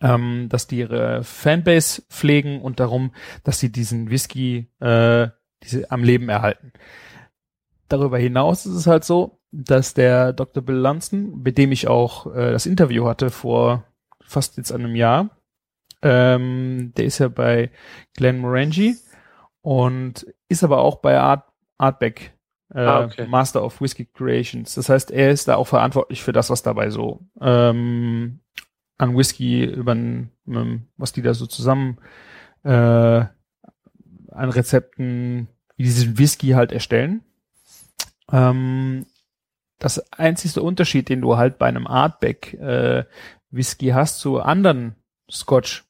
ähm, dass die ihre Fanbase pflegen und darum, dass sie diesen Whisky äh, diese am Leben erhalten. Darüber hinaus ist es halt so, dass der Dr. Bill Lunston, mit dem ich auch äh, das Interview hatte vor fast jetzt einem Jahr, ähm, der ist ja bei Glenn Morangi und ist aber auch bei Art, Artback äh, Ah, okay. Master of Whiskey Creations. Das heißt, er ist da auch verantwortlich für das, was dabei so ähm, an Whisky über ähm, was die da so zusammen äh, an Rezepten, wie die diesen Whisky halt erstellen. Ähm, das einzigste Unterschied, den du halt bei einem Artback äh, Whisky hast zu anderen Scotch,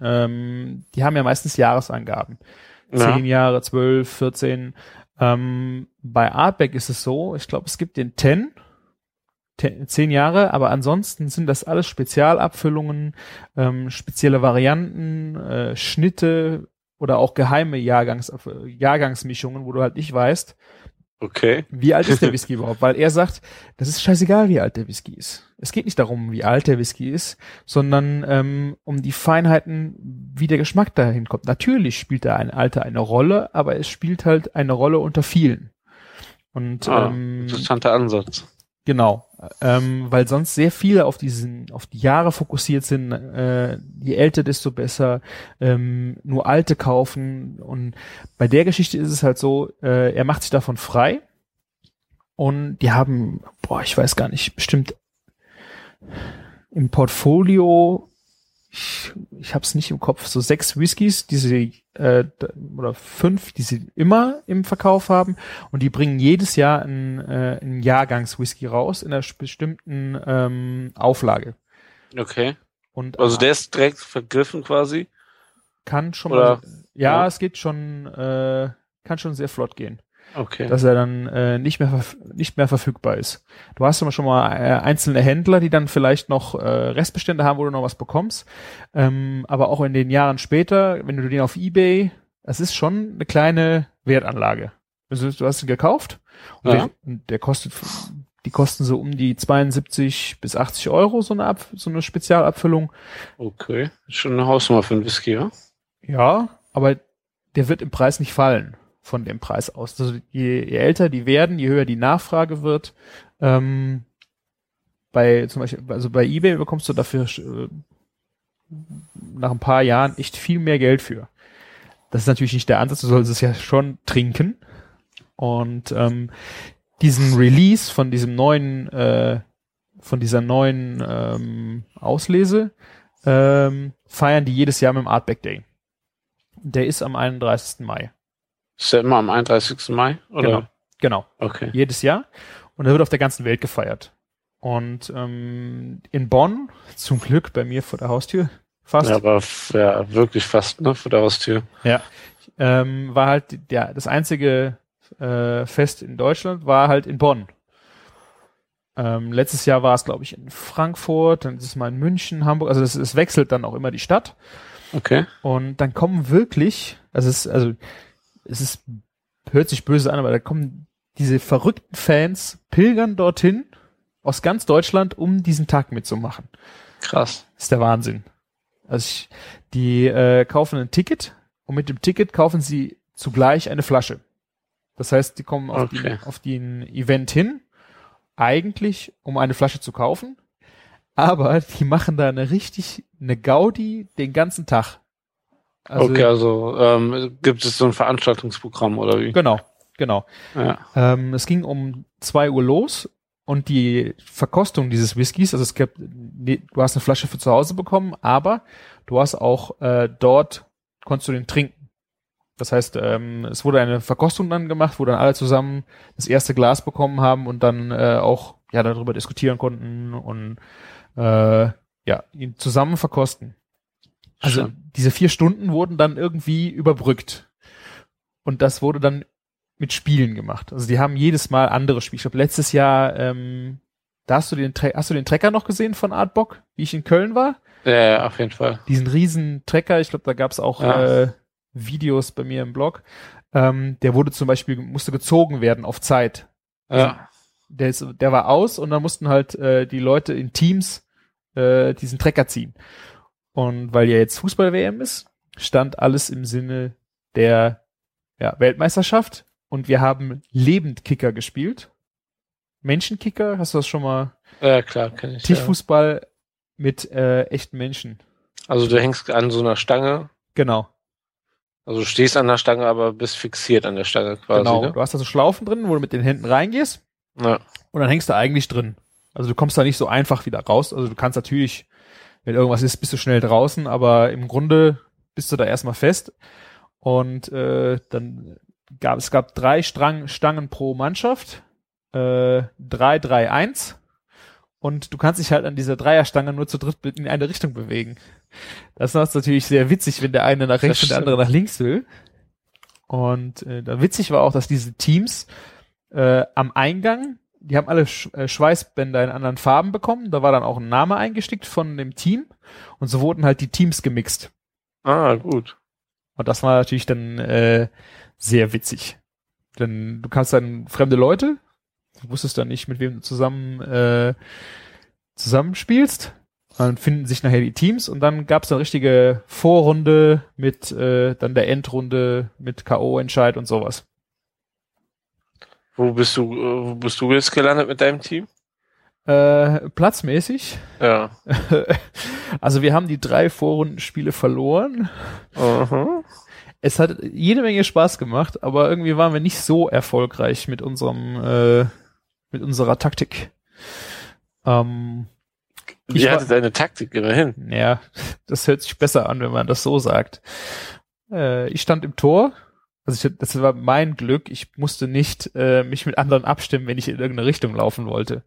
ähm, die haben ja meistens Jahresangaben. Ja. Zehn Jahre, zwölf, 14. Ähm, bei Artback ist es so, ich glaube, es gibt den 10, 10, 10 Jahre, aber ansonsten sind das alles Spezialabfüllungen, ähm, spezielle Varianten, äh, Schnitte oder auch geheime Jahrgangs, Jahrgangsmischungen, wo du halt nicht weißt, Okay. wie alt ist der [laughs] Whisky überhaupt? Weil er sagt, das ist scheißegal, wie alt der Whisky ist. Es geht nicht darum, wie alt der Whisky ist, sondern ähm, um die Feinheiten, wie der Geschmack dahin kommt. Natürlich spielt da ein Alter eine Rolle, aber es spielt halt eine Rolle unter vielen. Und Ah, ähm, interessanter Ansatz. Genau, ähm, weil sonst sehr viele auf diesen, auf die Jahre fokussiert sind. Äh, je älter, desto besser. Ähm, nur alte kaufen. Und bei der Geschichte ist es halt so, äh, er macht sich davon frei. Und die haben, boah, ich weiß gar nicht, bestimmt im Portfolio, ich, ich habe es nicht im Kopf, so sechs Whiskys, die sie äh, oder fünf, die sie immer im Verkauf haben und die bringen jedes Jahr einen, äh, einen Jahrgangswhisky raus in einer bestimmten ähm, Auflage. Okay. Und Also äh, der ist direkt vergriffen quasi. kann schon oder- mal, ja, ja. es geht schon, äh, kann schon sehr flott gehen. Okay. dass er dann äh, nicht mehr nicht mehr verfügbar ist. Du hast immer schon mal äh, einzelne Händler, die dann vielleicht noch äh, Restbestände haben, wo du noch was bekommst. Ähm, aber auch in den Jahren später, wenn du den auf eBay, das ist schon eine kleine Wertanlage. Also du hast ihn gekauft und, Ja. der, und der kostet, die kosten so um die 72 bis 80 Euro so eine Ab so eine Spezialabfüllung. Okay. Schon eine Hausnummer für einen Whisky, ja? Ja, aber der wird im Preis nicht fallen von dem Preis aus. Also je, je älter die werden, je höher die Nachfrage wird. Ähm, bei zum Beispiel, also bei eBay bekommst du dafür äh, nach ein paar Jahren echt viel mehr Geld für. Das ist natürlich nicht der Ansatz, du sollst es ja schon trinken. Und ähm, diesen Release von diesem neuen, äh, von dieser neuen ähm, Auslese ähm, feiern die jedes Jahr mit dem Artback Day. Der ist am 31. Mai. Ist der immer am 31. Mai? Oder? Genau. Genau. Okay. Jedes Jahr. Und er wird auf der ganzen Welt gefeiert. Und ähm, in Bonn, zum Glück bei mir vor der Haustür, fast, Ja, aber ja, wirklich fast, ne, vor der Haustür. ähm, war halt der, das einzige äh, Fest in Deutschland, war halt in Bonn. Ähm, letztes Jahr war es, glaube ich, in Frankfurt, dann ist es mal in München, Hamburg, also es, es wechselt dann auch immer die Stadt. Okay. Und dann kommen wirklich, also es ist, also es ist, hört sich böse an, aber da kommen diese verrückten Fans, pilgern dorthin aus ganz Deutschland, um diesen Tag mitzumachen. Krass. Das ist der Wahnsinn. Also ich, die äh, kaufen ein Ticket und mit dem Ticket kaufen sie zugleich eine Flasche. Das heißt, die kommen auf, Okay. die, auf den Event hin, eigentlich um eine Flasche zu kaufen, aber die machen da eine richtig, eine Gaudi den ganzen Tag. Also, okay, also ähm, gibt es so ein Veranstaltungsprogramm oder wie? Genau, genau. Ja. Ähm, es ging um zwei Uhr los und die Verkostung dieses Whiskys, also es gab, nee, du hast eine Flasche für zu Hause bekommen, aber du hast auch äh, dort, konntest du den trinken. Das heißt, ähm, es wurde eine Verkostung dann gemacht, wo dann alle zusammen das erste Glas bekommen haben und dann äh, auch ja darüber diskutieren konnten und äh, ja ihn zusammen verkosten. Also Schön. diese vier Stunden wurden dann irgendwie überbrückt. Und das wurde dann mit Spielen gemacht. Also die haben jedes Mal andere Spiele. Ich glaube, letztes Jahr, ähm, da hast du den, Tre hast du den Trecker noch gesehen von Artbock, wie ich in Köln war? Ja, auf jeden Fall. Diesen riesen Trecker, ich glaube, da gab's auch Ja. äh, Videos bei mir im Blog. Ähm, der wurde zum Beispiel, musste gezogen werden auf Zeit. Ja. Der, ist, der war aus und dann mussten halt äh, die Leute in Teams äh, diesen Trecker ziehen. Und weil ja jetzt Fußball-WM ist, stand alles im Sinne der ja, Weltmeisterschaft und wir haben Lebendkicker gespielt. Menschenkicker, hast du das schon mal? Ja, klar, kenn ich. Ja. Tischfußball mit äh, echten Menschen. Also du hängst an so einer Stange. Genau. Also du stehst an der Stange, aber bist fixiert an der Stange quasi. genau. Ne? Du hast da so Schlaufen drin, wo du mit den Händen reingehst Ja. und dann hängst du eigentlich drin. Also du kommst da nicht so einfach wieder raus. Also du kannst natürlich, wenn irgendwas ist, bist du schnell draußen, aber im Grunde bist du da erstmal fest. Und äh, dann gab es gab drei Strang, Stangen pro Mannschaft, äh, drei, drei, eins. Und du kannst dich halt an dieser Dreierstange nur zu dritt in eine Richtung bewegen. Das ist natürlich sehr witzig, wenn der eine nach rechts und der andere nach links will. Und äh, da witzig war auch, dass diese Teams äh, am Eingang, die haben alle äh, Schweißbänder in anderen Farben bekommen. Da war dann auch ein Name eingestickt von dem Team. Und so wurden halt die Teams gemixt. Ah, gut. Und das war natürlich dann äh, sehr witzig. Denn du kannst dann fremde Leute, du wusstest dann nicht, mit wem du zusammen äh, zusammenspielst. Dann finden sich nachher die Teams und dann gab es eine richtige Vorrunde mit äh, dann der Endrunde mit K.O.-Entscheid und sowas. Wo bist du, äh, wo bist du jetzt gelandet mit deinem Team? Äh, platzmäßig. Ja. [laughs] also wir haben die drei Vorrundenspiele verloren. Aha. Es hat jede Menge Spaß gemacht, aber irgendwie waren wir nicht so erfolgreich mit unserem, äh, mit unserer Taktik. Ähm, Ich Wie war- hatte deine Taktik immerhin? ja, das hört sich besser an, wenn man das so sagt. Äh, ich stand im Tor. Also ich, das war mein Glück. Ich musste nicht äh, mich mit anderen abstimmen, wenn ich in irgendeine Richtung laufen wollte.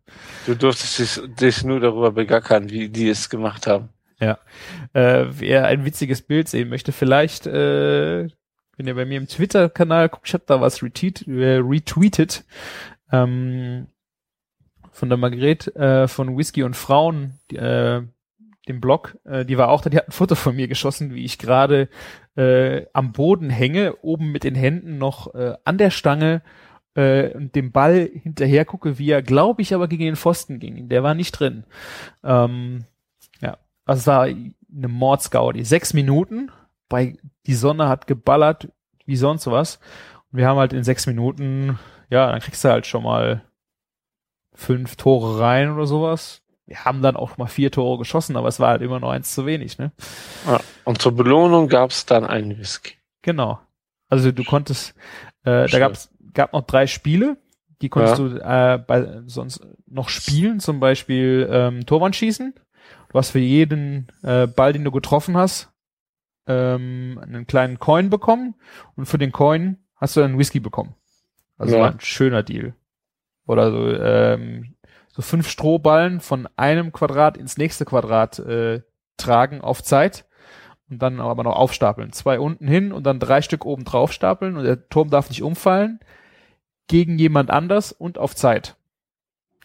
Du durftest dich, dich nur darüber begackern, wie die es gemacht haben. Äh, wer ein witziges Bild sehen möchte, vielleicht, äh, wenn ihr bei mir im Twitter-Kanal guckt, ich habe da was retweet, äh, retweetet ähm, von der Margret äh, von Whisky und Frauen, die, äh, dem Blog, äh, die war auch da, die hat ein Foto von mir geschossen, wie ich gerade äh, am Boden hänge, oben mit den Händen noch äh, an der Stange äh, und dem Ball hinterher gucke, wie er, glaube ich, aber gegen den Pfosten ging. Der war nicht drin. Ähm, ja, also es war eine Mordsgaudi. Sechs Minuten, bei die Sonne hat geballert wie sonst was. Und wir haben halt in sechs Minuten, ja, dann kriegst du halt schon mal fünf Tore rein oder sowas. Wir haben dann auch mal vier Tore geschossen, aber es war halt immer noch eins zu wenig, ne? Ja. Und zur Belohnung gab es dann einen Whisky. Genau. Also du konntest, äh, da Schön. gab's gab noch drei Spiele, die konntest du äh, bei sonst noch spielen, zum Beispiel ähm, Torwand schießen. Du hast für jeden äh, Ball, den du getroffen hast, ähm, einen kleinen Coin bekommen und für den Coin hast du dann Whisky bekommen. Also Ja. war ein schöner Deal. Oder so, ähm, so fünf Strohballen von einem Quadrat ins nächste Quadrat äh, tragen auf Zeit und dann aber noch aufstapeln. Zwei unten hin und dann drei Stück oben drauf stapeln und der Turm darf nicht umfallen gegen jemand anders und auf Zeit.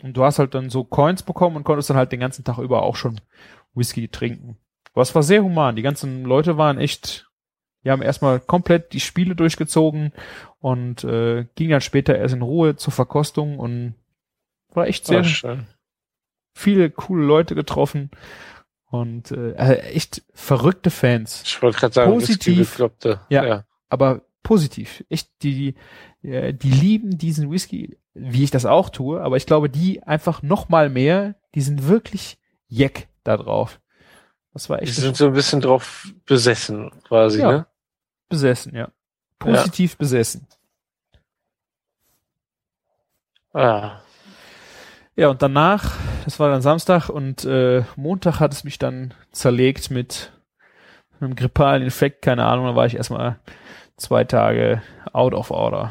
Und du hast halt dann so Coins bekommen und konntest dann halt den ganzen Tag über auch schon Whisky trinken. Es war sehr human. Die ganzen Leute waren echt, die haben erstmal komplett die Spiele durchgezogen und äh, ging dann später erst in Ruhe zur Verkostung und war echt sehr Ah, schön. viele coole Leute getroffen und äh, äh, echt verrückte Fans. Ich wollte gerade sagen, Positiv. Ja. ja. aber positiv. Echt, die, äh, die lieben diesen Whisky, wie ich das auch tue, aber ich glaube, die einfach noch mal mehr, die sind wirklich jeck da drauf. Das war Die echt sind so ein bisschen drauf besessen, quasi, Ja. ne? besessen, ja. Positiv besessen. Ah. Ja, und danach, das war dann Samstag und äh, Montag hat es mich dann zerlegt mit einem grippalen Infekt, keine Ahnung, da war ich erstmal zwei Tage out of order.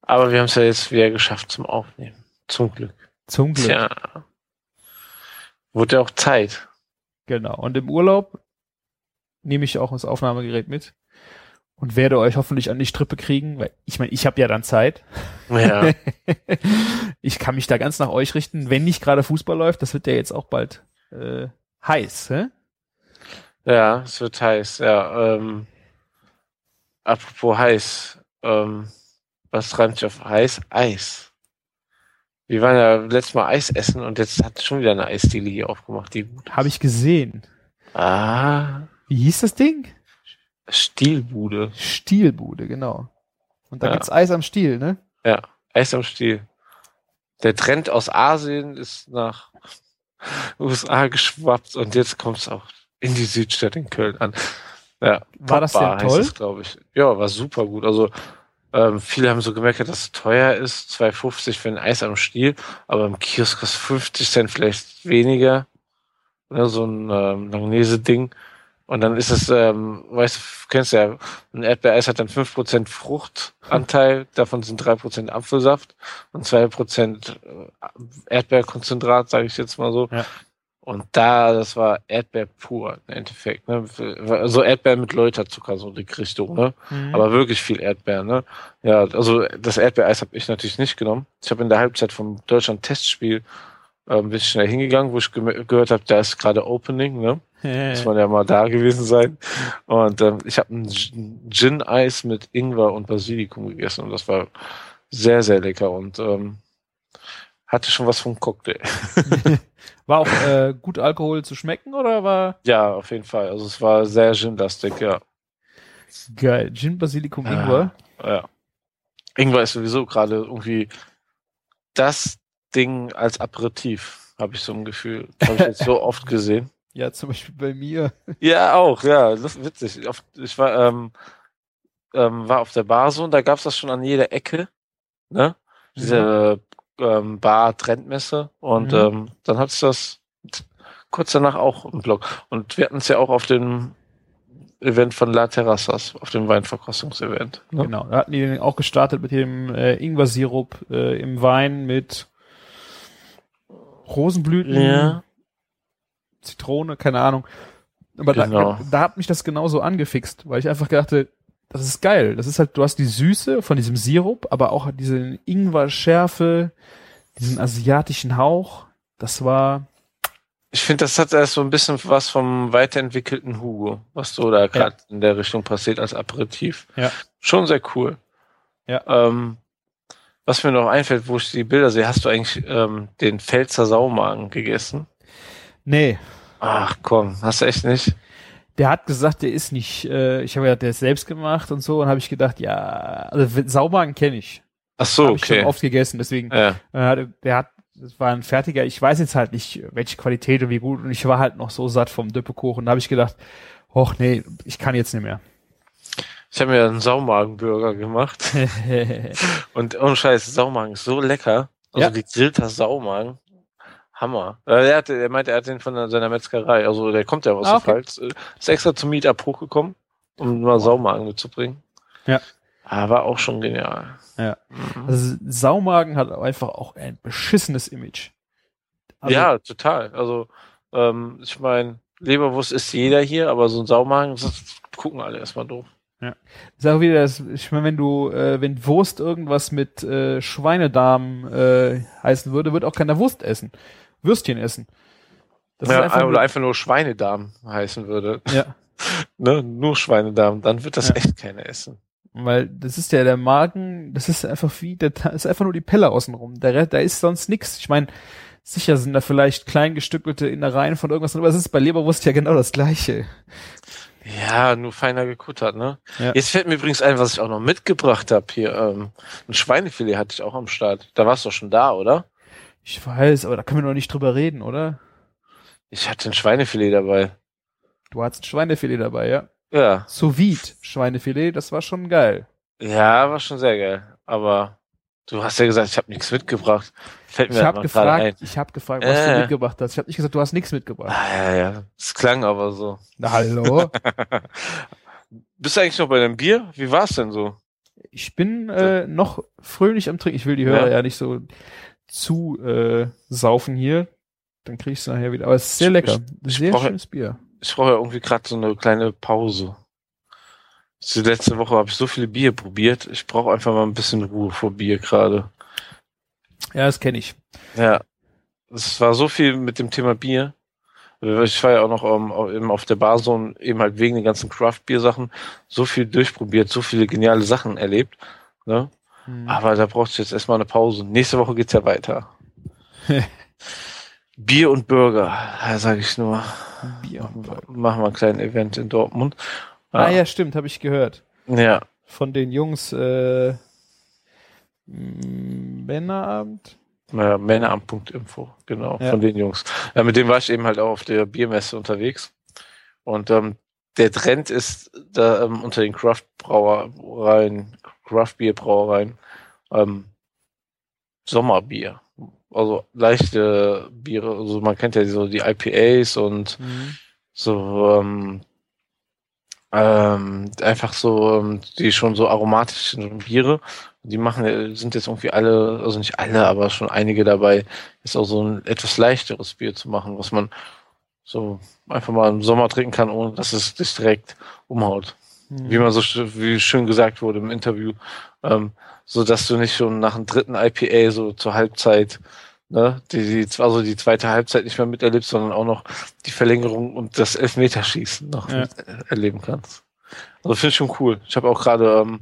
Aber wir haben es ja jetzt wieder geschafft zum Aufnehmen. Zum Glück. Zum Glück. Tja. Wurde ja auch Zeit. Genau. Und im Urlaub nehme ich auch das Aufnahmegerät mit. Und werde euch hoffentlich an die Strippe kriegen, weil ich meine, ich habe ja dann Zeit. Ja. [laughs] ich kann mich da ganz nach euch richten, wenn nicht gerade Fußball läuft. Das wird ja jetzt auch bald äh, heiß, hä? ja, es wird heiß, ja. Ähm, apropos heiß, ähm, was reimt sich auf heiß? Eis. Wir waren ja letztes Mal Eis essen und jetzt hat schon wieder eine Eisdiele hier aufgemacht, die gut. Habe ich gesehen. Ah, Wie hieß das Ding? Stielbude. Stielbude, genau. Und da Ja. gibt's Eis am Stiel, ne? Ja, Eis am Stiel. Der Trend aus Asien ist nach [laughs] USA geschwappt und jetzt kommt es auch in die Südstadt in Köln an. Ja, War das Top-Bar denn toll? glaube ich. Ja, war super gut. Also ähm, viele haben so gemerkt, dass es teuer ist, 2,50 für ein Eis am Stiel, aber im Kiosk kostet 50 Cent vielleicht weniger. Ne, so ein ähm, Langnese-Ding. Und dann ist es, ähm, weißt du, kennst du ja, ein Erdbeereis hat dann 5% Fruchtanteil, davon sind 3% Apfelsaft und 2% Erdbeerkonzentrat, sage ich jetzt mal so. Ja. Und da, das war Erdbeer pur im Endeffekt. Ne? Also Erdbeer mit Läuterzucker, so die Richtung, ne? Mhm. Aber wirklich viel Erdbeer, ne? Ja, also das Erdbeereis habe ich natürlich nicht genommen. Ich habe in der Halbzeit vom Deutschland-Testspiel ähm, bin ich schnell hingegangen, wo ich ge gehört habe, da ist gerade Opening, ne? Muss [laughs] man ja mal da gewesen sein. Und ähm, ich habe ein Gin- Gin-Eis mit Ingwer und Basilikum gegessen und das war sehr, sehr lecker und ähm, hatte schon was vom Cocktail. [laughs] [laughs] War auch äh, gut Alkohol zu schmecken oder war Ja, auf jeden Fall. Also es war sehr Gin-lastig, ja. geil? Gin, Basilikum, Ja. Ingwer. ja. Ingwer ist sowieso gerade irgendwie das Ding als Aperitif, habe ich so ein Gefühl. Habe ich jetzt so oft gesehen. Ja, zum Beispiel bei mir. Ja, auch, ja, das ist witzig. Ich war, ähm, ähm, war auf der Bar so und da gab's das schon an jeder Ecke, ne? Diese ähm, Bar-Trendmesse und Mhm. ähm, dann hat's das kurz danach auch im Blog. Und wir hatten es ja auch auf dem Event von La Terrassas, auf dem Weinverkostungsevent. Ne? Genau, da hatten die den auch gestartet mit dem äh, Ingwer-Sirup äh, im Wein mit Rosenblüten, Ja. Zitrone, keine Ahnung. Aber Genau. da, da hat mich das genauso angefixt, weil ich einfach dachte, das ist geil. Das ist halt, du hast die Süße von diesem Sirup, aber auch diese Ingwer-Schärfe, diesen asiatischen Hauch. Das war, Ich finde, das hat erst so ein bisschen was vom weiterentwickelten Hugo, was so da gerade in der Richtung passiert als Aperitif. Ja. Schon sehr cool. Ja. Ähm, was mir noch einfällt, wo ich die Bilder sehe, hast du eigentlich ähm, den Pfälzer Saumagen gegessen? nee, Ach komm, hast du echt nicht? der hat gesagt, der ist nicht, äh, ich habe ja der ist selbst gemacht und so und habe ich gedacht, ja, also Saumagen kenne ich. Ach so, Habe ich schon okay. oft gegessen, deswegen Ja. äh, der hat das war ein fertiger, ich weiß jetzt halt nicht, welche Qualität und wie gut und ich war halt noch so satt vom Düppekuchen, da habe ich gedacht, och nee, ich kann jetzt nicht mehr. Ich habe mir einen Saumagenburger gemacht [laughs] und ohne Scheiß, Saumagen ist so lecker. Also Ja. gegrillter Saumagen. Hammer. Äh, Er, hatte, er meinte, er hat den von seiner Metzgerei. Also der kommt ja aus Ah, der okay. Pfalz. Äh, Ist extra zum Meetup hochgekommen, um mal Saumagen mitzubringen. Ja. Aber auch schon genial. Ja. Mhm. Also Saumagen hat einfach auch ein beschissenes Image. Also, ja, total. Also, ähm, ich meine, Leberwurst isst jeder hier, aber so ein Saumagen, das gucken alle erstmal doof. ist auch wieder das, ich meine, wenn du, äh, wenn Wurst irgendwas mit äh, Schweinedarm äh, heißen würde, wird auch keiner Wurst essen. Würstchen essen. Das ja, ist einfach oder nur, einfach nur Schweinedarm heißen würde. ja, [laughs] Ne? Nur Schweinedarm, dann wird das Ja. echt keiner essen. weil das ist ja der Magen, das ist einfach wie, Ta- ist einfach nur die Pelle außenrum. Rest- da ist sonst nix. Ich meine, sicher sind da vielleicht kleingestückelte Innereien von irgendwas drin, aber es ist bei Leberwurst ja genau das Gleiche. Ja, nur feiner gekuttert, ne? Ja. Jetzt fällt mir übrigens ein, was ich auch noch mitgebracht habe hier. Ähm, ein Schweinefilet hatte ich auch am Start. Da warst du doch schon da, oder? Ich weiß, aber da können wir noch nicht drüber reden, oder? Ich hatte ein Schweinefilet dabei. Du hattest ein Schweinefilet dabei, ja? Ja. Sous vide Schweinefilet, das war schon geil. Ja, war schon sehr geil. Aber du hast ja gesagt, ich habe nichts mitgebracht. Fällt mir Ich habe gerade ein. gefragt, ich habe gefragt, was Äh. du mitgebracht hast. Ich habe nicht gesagt, du hast nichts mitgebracht. Ah, ja, ja. Es klang aber so. Na, hallo? [laughs] Bist du eigentlich noch bei deinem Bier? Wie war's denn so? ich bin äh, noch fröhlich am Trinken. Ich will die Hörer Ja. ja, nicht so zu äh, saufen hier. Dann krieg ich es nachher wieder. Aber es ist sehr Ich- lecker. ich sehr brauche- schönes Bier. Ich brauche ja irgendwie gerade so eine kleine Pause. Die letzte Woche habe ich so viele Bier probiert. Ich brauche einfach mal ein bisschen Ruhe vor Bier gerade. Ja, das kenne ich. Ja. Es war so viel mit dem Thema Bier. Ich war ja auch noch um, eben auf der Bar so eben halt wegen den ganzen Craft-Bier-Sachen so viel durchprobiert, so viele geniale Sachen erlebt. Ne? Hm. Aber da braucht es jetzt erstmal eine Pause. Nächste Woche geht's ja weiter. [laughs] Bier und Burger, ja, sage ich nur. Bier. Machen wir ein kleines Event in Dortmund. Ah ja, stimmt, habe ich gehört. Ja, Von den Jungs äh, Männerabend. naja, Männeramt.info, genau, Ja. von den Jungs. Ja, mit dem war ich eben halt auch auf der Biermesse unterwegs. Und ähm, der Trend ist da ähm, unter den Craft-Brauereien, Craft-Bier-Brauereien, ähm, Sommerbier. Also leichte Biere, also man kennt ja so die IPAs und so ähm, ähm, einfach so ähm, die schon so aromatischen Biere. Die machen sind jetzt irgendwie alle, also nicht alle, aber schon einige dabei, ist auch so ein etwas leichteres Bier zu machen, was man so einfach mal im Sommer trinken kann, ohne dass es dich direkt umhaut. Wie man so wie schön gesagt wurde im Interview, ähm, so dass du nicht schon nach dem dritten IPA so zur Halbzeit ne, die, die also die zweite Halbzeit nicht mehr miterlebst, sondern auch noch die Verlängerung und das Elfmeterschießen noch Ja. erleben kannst. Also finde ich schon cool. Ich habe auch gerade ähm,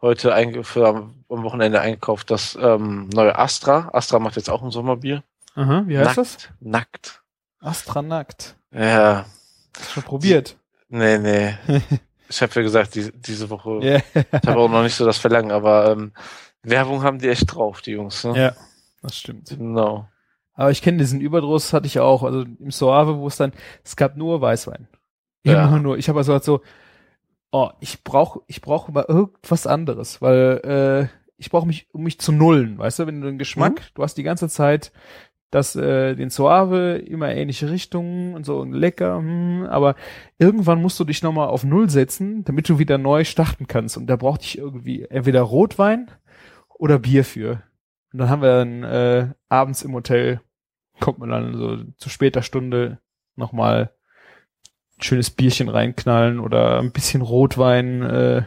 heute für am, Wochenende eingekauft das ähm, neue Astra. Astra macht jetzt auch ein Sommerbier. Aha, wie heißt nackt, das? Nackt. Astra nackt. Ja, Hast du schon probiert? nee, nee. [laughs] Ich habe ja gesagt, die, diese Woche. Ja. Ich habe auch noch nicht so das Verlangen, aber ähm, Werbung haben die echt drauf, die Jungs. Ne? ja, das stimmt. Genau. Aber ich kenne diesen Überdruss, hatte ich auch. Also im Soave, wo es dann, es gab nur Weißwein. Ja. Immer nur. Ich habe also halt so, oh, ich brauche ich brauche mal irgendwas anderes, weil äh, ich brauche mich, um mich zu nullen, weißt du, wenn du den Geschmack, du hast die ganze Zeit das, äh, den Soave, immer ähnliche Richtungen und so und lecker, hm, aber irgendwann musst du dich nochmal auf Null setzen, damit du wieder neu starten kannst. Und da brauchte ich irgendwie entweder Rotwein oder Bier für. Und dann haben wir dann äh, abends im Hotel, kommt man dann so zu später Stunde nochmal ein schönes Bierchen reinknallen oder ein bisschen Rotwein. Äh,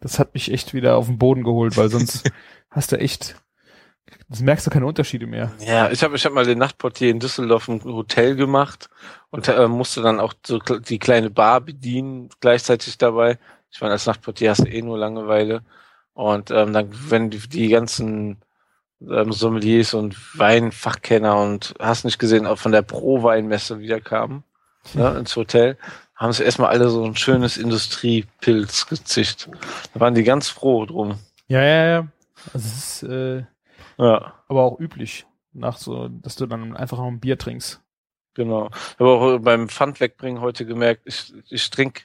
das hat mich echt wieder auf den Boden geholt, weil sonst [laughs] hast du echt, das merkst du keine Unterschiede mehr. Ja, ich habe ich hab mal den Nachtportier in Düsseldorf im Hotel gemacht und äh, musste dann auch so die kleine Bar bedienen, gleichzeitig dabei. Ich meine, als Nachtportier hast du eh nur Langeweile. Und ähm, dann, wenn die, die ganzen ähm, Sommeliers und Weinfachkenner und hast nicht gesehen, auch von der Pro-Weinmesse wieder kamen ne, [laughs] ins Hotel, haben sie erstmal alle so ein schönes Industriepilz gezischt. Da waren die ganz froh drum. Ja, ja, ja. Also es ist äh, Ja. aber auch üblich, nach so, dass du dann einfach noch ein Bier trinkst. Genau. Ich habe auch beim Pfand wegbringen heute gemerkt, ich, ich trinke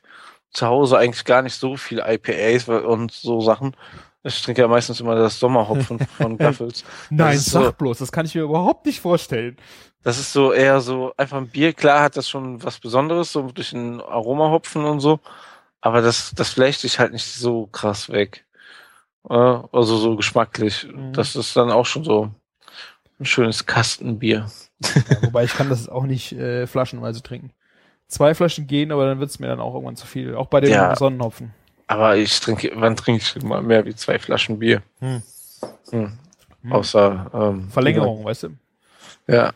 zu Hause eigentlich gar nicht so viel IPAs und so Sachen. Ich trinke ja meistens immer das Sommerhopfen [laughs] von Gaffels. Nein, sag so- bloß, das kann ich mir überhaupt nicht vorstellen. Das ist so eher so einfach ein Bier. Klar hat das schon was Besonderes, so durch den Aromahopfen und so. Aber das, das flecht sich halt nicht so krass weg. Also so geschmacklich. Mhm. Das ist dann auch schon so ein schönes Kastenbier. Ja, wobei ich kann das auch nicht äh, flaschenweise trinken. Zwei Flaschen gehen, aber dann wird's mir dann auch irgendwann zu viel. Auch bei dem Ja. Sonnenhopfen. Aber ich trinke, wann trinke ich mal mehr wie zwei Flaschen Bier? Hm. Hm. Hm. Außer ähm, Verlängerung, weißt du? Ja.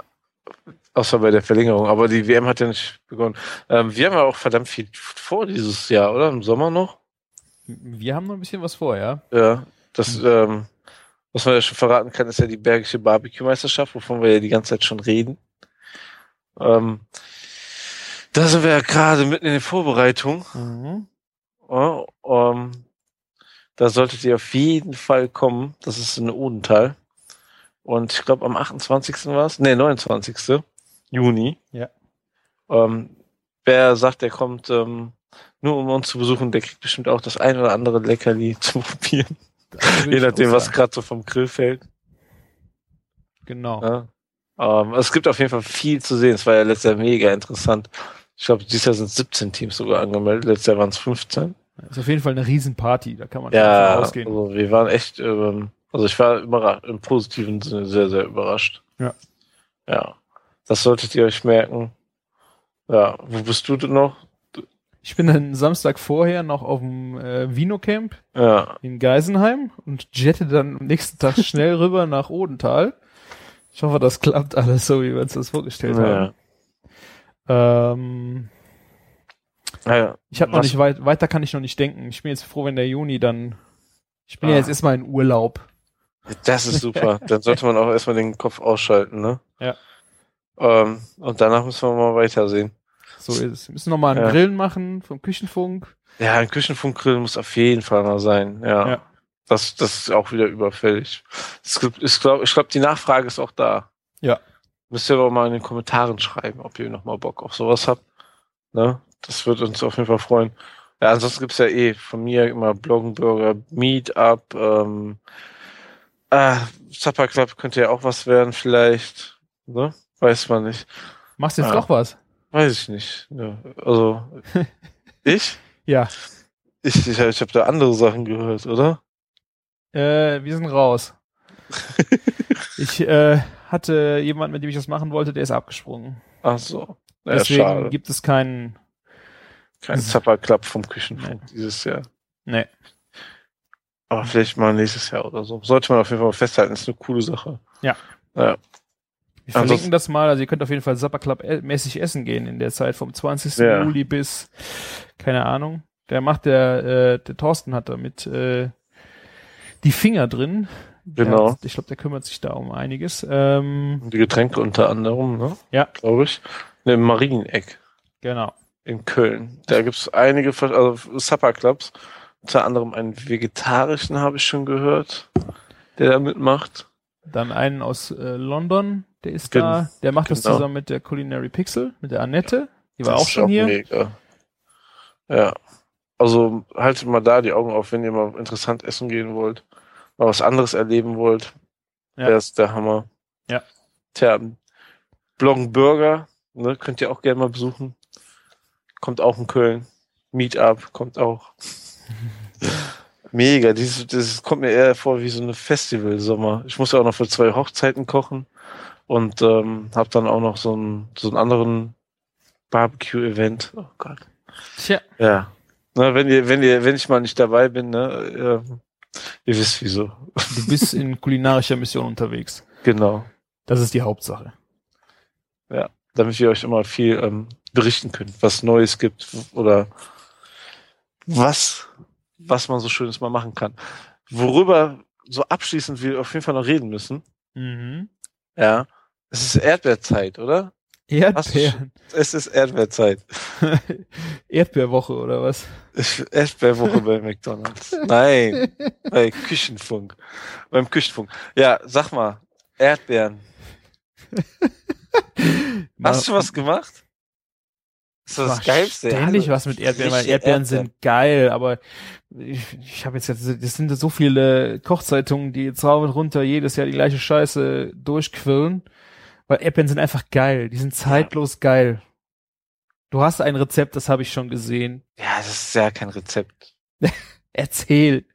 Außer bei der Verlängerung. Aber die WM hat ja nicht begonnen. Ähm, wir haben ja auch verdammt viel vor dieses Jahr, oder? Im Sommer noch? Wir haben noch ein bisschen was vor, ja. Ja. Das, ähm, was man ja schon verraten kann, ist ja die Bergische Barbecue-Meisterschaft, wovon wir ja die ganze Zeit schon reden. Ähm, da sind wir ja gerade mitten in den Vorbereitungen. Mhm. Ja, ähm, da solltet ihr auf jeden Fall kommen. Das ist in Odenthal. Und ich glaube am 28. war es. Nee, 29. Juni. Ja. Ähm, wer sagt, der kommt ähm, nur um uns zu besuchen, der kriegt bestimmt auch das ein oder andere Leckerli [laughs] zu probieren. Das Je nachdem, was gerade so vom Grill fällt. Genau. Ja. Ähm, es gibt auf jeden Fall viel zu sehen. Es war ja letztes Jahr mega interessant. Ich glaube, dieses Jahr sind 17 Teams sogar angemeldet. Letztes Jahr waren es 15. Ist auf jeden Fall eine Riesenparty, da kann man Ja, ausgehen. also wir waren echt, ähm, also ich war überrascht, im positiven Sinne sehr, sehr überrascht. Ja. Ja. Das solltet ihr euch merken. Ja, wo bist du denn noch? Ich bin dann Samstag vorher noch auf dem äh, Vino-Camp Ja. in Geisenheim und jette dann am nächsten Tag [laughs] schnell rüber nach Odenthal. Ich hoffe, das klappt alles so, wie wir uns das vorgestellt Ja. haben. Ähm, ja. ich habe noch nicht weit, weiter kann ich noch nicht denken. Ich bin jetzt froh, wenn der Juni dann. Ich bin ja Ah. jetzt erstmal in Urlaub. Das ist super. [laughs] Dann sollte man auch erstmal den Kopf ausschalten, ne? Ja. Ähm, und danach müssen wir mal weitersehen. So ist es. Wir müssen noch mal einen Ja. Grillen machen vom Küchenfunk. Ja, ein Küchenfunkgrill muss auf jeden Fall mal sein. Ja. Ja. Das, das ist auch wieder überfällig. Es gibt, ich glaube, ich glaub, die Nachfrage ist auch da. Ja. Müsst ihr aber mal in den Kommentaren schreiben, ob ihr noch mal Bock auf sowas habt. Ne? Das wird uns auf jeden Fall freuen. Ja, ansonsten gibt's ja eh von mir immer Bloggenburger, Meetup, ähm, äh, Supper Club könnte ja auch was werden vielleicht. Ne? Weiß man nicht. Machst du jetzt Ja. doch was? Weiß ich nicht. Ja, also, [laughs] ich? Ja. Ich, ich, ich habe da andere Sachen gehört, oder? Äh, wir sind raus. [laughs] ich äh, hatte jemand, mit dem ich das machen wollte, der ist abgesprungen. Ach so. Ja, Deswegen schade. gibt es keinen. Kein Supper Club vom Küchenfunk dieses Jahr. Nee. Aber vielleicht mal nächstes Jahr oder so. Sollte man auf jeden Fall festhalten, ist eine coole Sache. Ja. Ja. Wir Ansonsten- verlinken das mal, also ihr könnt auf jeden Fall Supper Club e- mäßig essen gehen in der Zeit vom 20. Ja. Juli bis, keine Ahnung. Der macht der, äh, der Thorsten hat damit äh, die Finger drin. Genau. Hat, ich glaube, der kümmert sich da um einiges. Ähm, Die Getränke unter anderem, ne? Ja. Glaube ich. Ne, Im Marieneck genau. in Köln. Da gibt's einige, also Supper Clubs. Unter anderem einen vegetarischen habe ich schon gehört, der da mitmacht. Dann einen aus äh, London, der ist Gen- da. Der macht das genau. zusammen mit der Culinary Pixel, mit der Annette. Die war Das auch schon hier. Mega. Ja. Also haltet mal da die Augen auf, wenn ihr mal interessant essen gehen wollt, mal was anderes erleben wollt. Ja. Der ist der Hammer. Ja. Tja, Bloggen Burger, ne, könnt ihr auch gerne mal besuchen. Kommt auch in Köln. Meetup kommt auch. [laughs] Mega, dieses, das kommt mir eher vor wie so eine Festival-Sommer. Ich muss ja auch noch für zwei Hochzeiten kochen und ähm, habe dann auch noch so einen, so einen anderen Barbecue-Event. Oh Gott. Tja, Ja. Na, wenn ihr, wenn ihr, wenn ich mal nicht dabei bin, ne, äh, ihr wisst wieso. du bist in kulinarischer Mission unterwegs. Genau. Das ist die Hauptsache. Damit wir euch immer viel ähm, berichten können, was Neues gibt oder was, was man so Schönes mal machen kann. Worüber so abschließend wir auf jeden Fall noch reden müssen. Mhm. Ja. Es ist Erdbeerzeit, oder? Erdbeeren. Es ist Erdbeerzeit. [laughs] Erdbeerwoche oder was? Erdbeerwoche bei McDonalds. Nein, bei Küchenfunk. Beim Küchenfunk. Ja, sag mal, Erdbeeren. [laughs] Hast du was gemacht? Das ist das Geilste. Ständig was mit Erdbeeren, weil Erdbeeren. sind geil, aber ich, ich habe jetzt, jetzt, das sind so viele Kochzeitungen, die jetzt rauf und runter jedes Jahr die gleiche Scheiße durchquillen, weil Erdbeeren sind einfach geil, die sind zeitlos geil. Du hast ein Rezept, das habe ich schon gesehen. Ja, das ist ja kein Rezept. [laughs] Erzähl.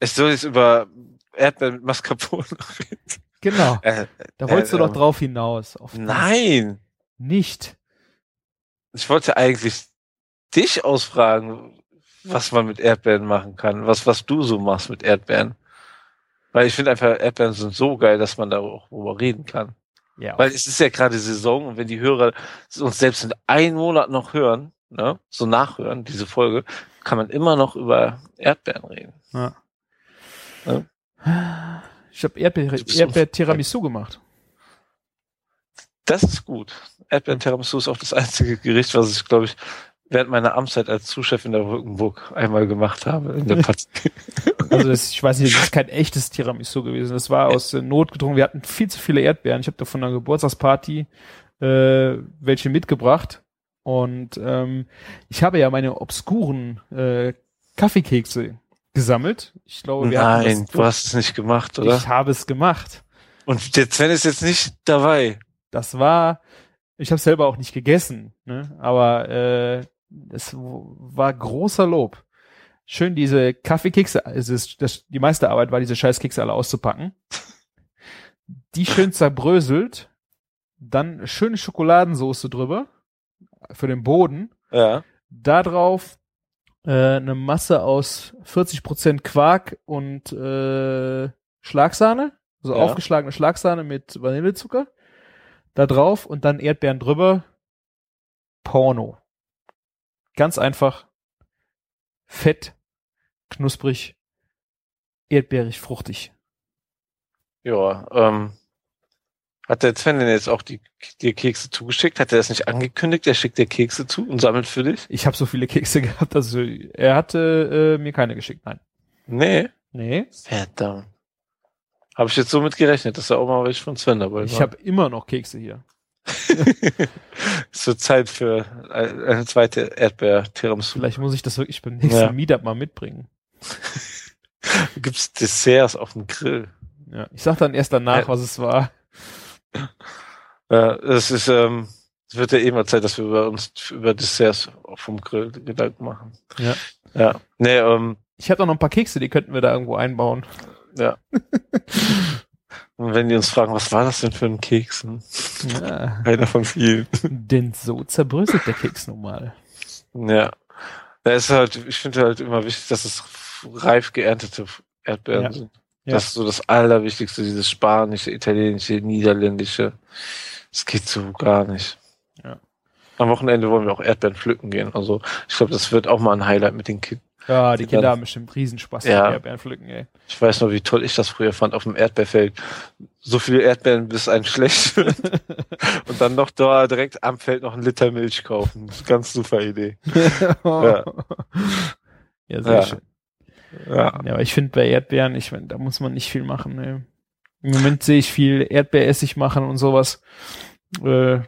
Es soll jetzt über Erdbeeren mit Mascarpone [laughs] reden. Genau. Äh, Da wolltest äh, du doch drauf hinaus. Nein, Nicht. ich wollte eigentlich dich ausfragen, was man mit Erdbeeren machen kann, was was du so machst mit Erdbeeren. Weil ich finde einfach, Erdbeeren sind so geil, dass man da auch drüber reden kann. Ja. Weil es ist ja gerade Saison und wenn die Hörer uns selbst in einem Monat noch hören, ne, so nachhören, diese Folge, kann man immer noch über Erdbeeren reden. Ja. Ja. Ich habe Erdbeer, Erdbeer. Tiramisu gemacht. Das ist gut. Erdbeeren Tiramisu ist auch das einzige Gericht, was ich, glaube ich, während meiner Amtszeit als Zuschef in der Rückenburg einmal gemacht habe. In der [laughs] Also das, ich weiß nicht, das ist kein echtes Tiramisu gewesen. Das war aus äh, Not gedrungen. Wir hatten viel zu viele Erdbeeren. Ich habe da von einer Geburtstagsparty äh, welche mitgebracht. Und ähm, ich habe ja meine obskuren äh, Kaffeekekse gesammelt. Ich glaube, wir Nein, du hast es nicht gemacht, oder? Ich habe es gemacht. Und der Sven ist jetzt nicht dabei. Das war, ich habe selber auch nicht gegessen, ne? aber äh, es war großer Lob. Schön diese Kaffeekekse, es ist, das, die meiste Arbeit war, diese Scheißkekse alle auszupacken. Die schön zerbröselt, dann schöne Schokoladensoße drüber für den Boden Ja. Da drauf äh, eine Masse aus 40% Quark und äh, Schlagsahne, also Ja. aufgeschlagene Schlagsahne mit Vanillezucker. Da drauf und dann Erdbeeren drüber. Porno. Ganz einfach. Fett, knusprig, erdbeerig, fruchtig. Ja, ähm, hat der Sven denn jetzt auch die, die Kekse zugeschickt? Hat er das nicht angekündigt? Er schickt dir Kekse zu und sammelt für dich? Ich habe so viele Kekse [laughs] gehabt, also er hatte äh, mir keine geschickt. Nein. Nee. Nee. Verdammt. Habe ich jetzt so mit gerechnet, dass da auch mal welche von Sven dabei Ich war. habe immer noch Kekse hier. [laughs] wird Zeit für eine eine zweite Erdbeer-Tiramisu. Vielleicht muss ich das wirklich beim nächsten Ja. Meetup mal mitbringen. [laughs] Gibt's Desserts auf dem Grill? Ja. Ich sag dann erst danach, Ja. was es war. Ja, es ist, ähm, es wird ja eh mal Zeit, dass wir über uns über Desserts vom Grill Gedanken machen. Ja. Ja. Nee, ähm, Ich hätte auch noch ein paar Kekse, die könnten wir da irgendwo einbauen. ja. [laughs] Und wenn die uns fragen, was war das denn für ein Keks? Hm? Ja. Einer von vielen. Denn so zerbröselt der Keks nun mal. Ja. Da ist halt, ich finde halt immer wichtig, dass es reif geerntete Erdbeeren Ja. sind. Ja. Das ist so das Allerwichtigste, dieses spanische, italienische, niederländische. Das geht so gar nicht. Ja. Am Wochenende wollen wir auch Erdbeeren pflücken gehen. Also ich glaube, das wird auch mal ein Highlight mit den Kindern. Ja, die Kinder haben bestimmt Riesenspaß Ja. Erdbeeren pflücken, ey. Ich weiß noch, wie toll ich das früher fand auf dem Erdbeerfeld. So viele Erdbeeren, bis ein schlecht [laughs] wird. Und dann noch da direkt am Feld noch einen Liter Milch kaufen. Ganz super Idee. [laughs] ja. sehr Ja. schön. Ja. Ja, aber ich finde bei Erdbeeren, ich mein, da muss man nicht viel machen. Ne. Im Moment sehe ich viel Erdbeeressig machen und sowas. Äh,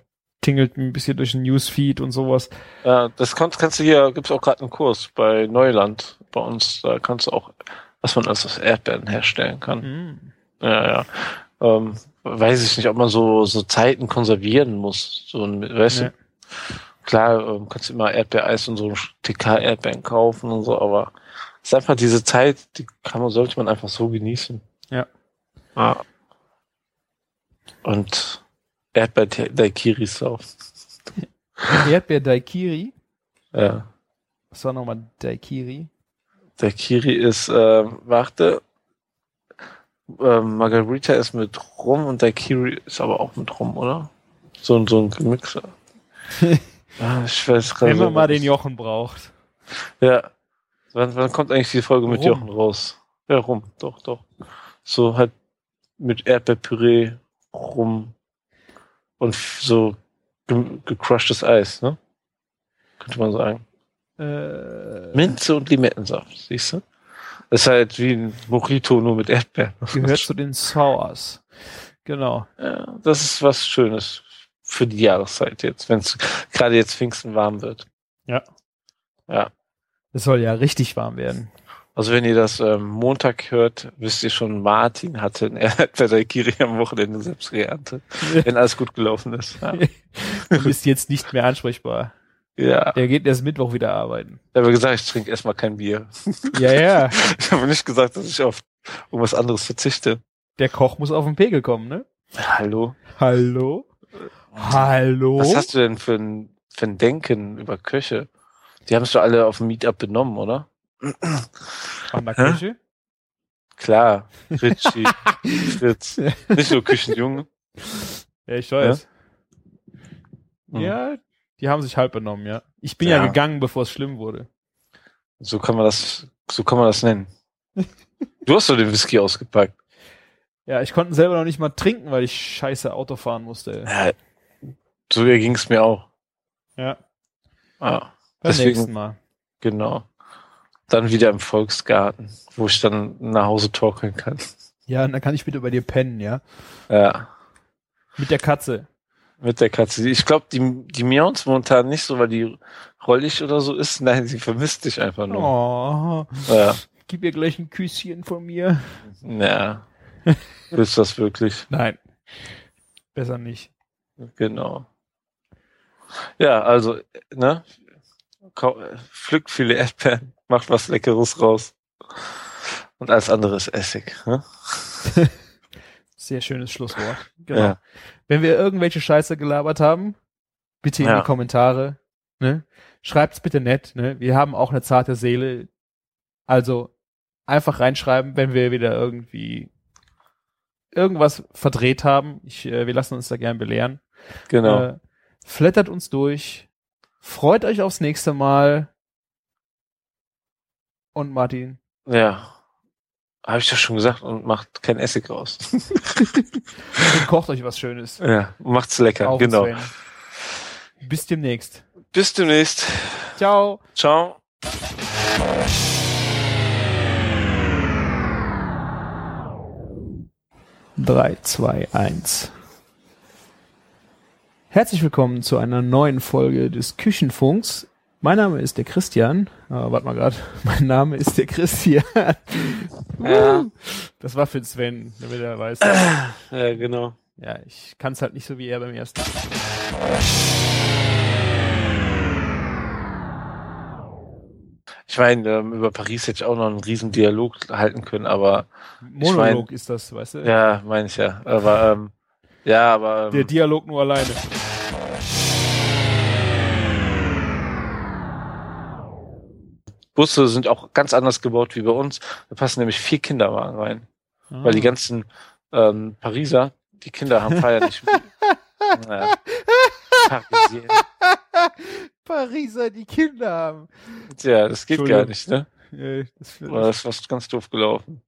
tingelt ein bisschen durch den Newsfeed und sowas. Ja, das kannst, kannst du hier, gibt's auch gerade einen Kurs bei Neuland bei uns. Da kannst du auch, was man alles aus Erdbeeren herstellen kann. Mm. Ja, ja. Ähm, weiß ich nicht, ob man so, so Zeiten konservieren muss. So ein, weißt Ja. du, klar, ähm, kannst du immer Erdbeereis und so TK-Erdbeeren kaufen und so, aber es ist einfach diese Zeit, die kann man, sollte man einfach so genießen. Ja. Ja. Und Erdbeer Daikiri. Ja. Was war nochmal Daikiri? Daiquiri ist, ähm, warte, ähm, Margarita ist mit Rum und Daiquiri ist aber auch mit Rum, oder? So, ein so ein Gemixer. [laughs] ah, ich weiß gerade Wenn man mal den Jochen braucht. Ja. Wann, wann kommt eigentlich die Folge mit Rum. Jochen raus? Ja, Rum, doch, doch. So halt mit Erdbeerpüree, Rum und so ge gecrushtes Eis, ne? Könnte man sagen. Äh, Minze und Limettensaft, siehst du? Das ist halt wie ein Mojito nur mit Erdbeeren. [laughs] gehört zu den Sours. Genau. Ja, das ist was Schönes für die Jahreszeit jetzt, wenn es gerade jetzt Pfingsten warm wird. Ja. Ja. Es soll ja richtig warm werden. Also wenn ihr das ähm, Montag hört, wisst ihr schon, Martin hatte ein Erdbeer-Daiquiri am Wochenende selbst geerntet. Wenn alles gut gelaufen ist. [laughs] Ja. Du bist jetzt nicht mehr ansprechbar. ja. Der geht erst Mittwoch wieder arbeiten. Ich habe gesagt, ich trinke erstmal kein Bier. Ja, ja. [laughs] Ich habe nicht gesagt, dass ich auf irgendwas anderes verzichte. Der Koch muss auf den Pegel kommen, ne? Hallo? Hallo? Hallo? Was hast du denn für ein, für ein Denken über Köche? Die haben es doch alle auf dem Meetup benommen, oder? Hä? Küche? Klar, Richie, [laughs] Fritz, nicht nur Küchenjunge. Ja, ich weiß. Hm. Ja, die haben sich halb benommen, ja. Ich bin ja, Ja. gegangen, bevor es schlimm wurde. So kann man das, so kann man das nennen. Du hast doch den Whisky ausgepackt. Ja, ich konnte selber noch nicht mal trinken, weil ich scheiße Auto fahren musste. Ja, so ging es mir auch. Ja, Ah, beim nächsten Mal. genau. Dann wieder im Volksgarten, wo ich dann nach Hause torkeln kann. Ja, und dann kann ich bitte bei dir pennen, ja? Ja, Mit der Katze. mit der Katze. Ich glaube, die, die miaut momentan nicht so, weil die rollig oder so ist. Nein, sie vermisst dich einfach nur. Oh, Ja, gib ihr gleich ein Küsschen von mir. ja. Willst du das wirklich? Nein. Besser nicht. Genau. Ja, also, ne? Pflückt viele Erdbeeren, macht was Leckeres raus. Und alles andere ist Essig. Ne? [laughs] Sehr schönes Schlusswort. Genau. Ja. Wenn wir irgendwelche Scheiße gelabert haben, bitte in Ja. die Kommentare. Ne? Schreibt's bitte nett. Ne? Wir haben auch eine zarte Seele. Also einfach reinschreiben, wenn wir wieder irgendwie irgendwas verdreht haben. Ich, äh, wir lassen uns da gern belehren. Genau. Äh, flattert uns durch. Freut euch aufs nächste Mal. Und Martin, ja. Habe ich doch schon gesagt und macht kein Essig raus. [laughs] und kocht euch was Schönes. ja, macht's lecker. Auf genau. Sven. Bis demnächst. Bis demnächst. Ciao. Ciao. Drei, zwei, eins. Herzlich willkommen zu einer neuen Folge des Küchenfunks. Mein Name ist der Christian. Ah, warte mal gerade. [laughs] Mein Name ist der Christian. [laughs] Ja. Das war für Sven, damit er weiß. [clears throat] Ja, genau. Ja, ich kann es halt nicht so wie er beim ersten. Ich meine, ähm, über Paris hätte ich auch noch einen riesen Dialog halten können, aber Monolog ist das, weißt du? ja, meine ich ja. Aber ähm, ja, aber Der ähm, Dialog nur alleine. Busse sind auch ganz anders gebaut wie bei uns. Da passen nämlich vier Kinderwagen rein. Weil die Ah. ganzen ähm, Pariser, die Kinder haben feiern nicht. naja. Pariser, die Kinder haben. Tja, das geht gar nicht, ne? Äh, das, das ist was ganz doof gelaufen.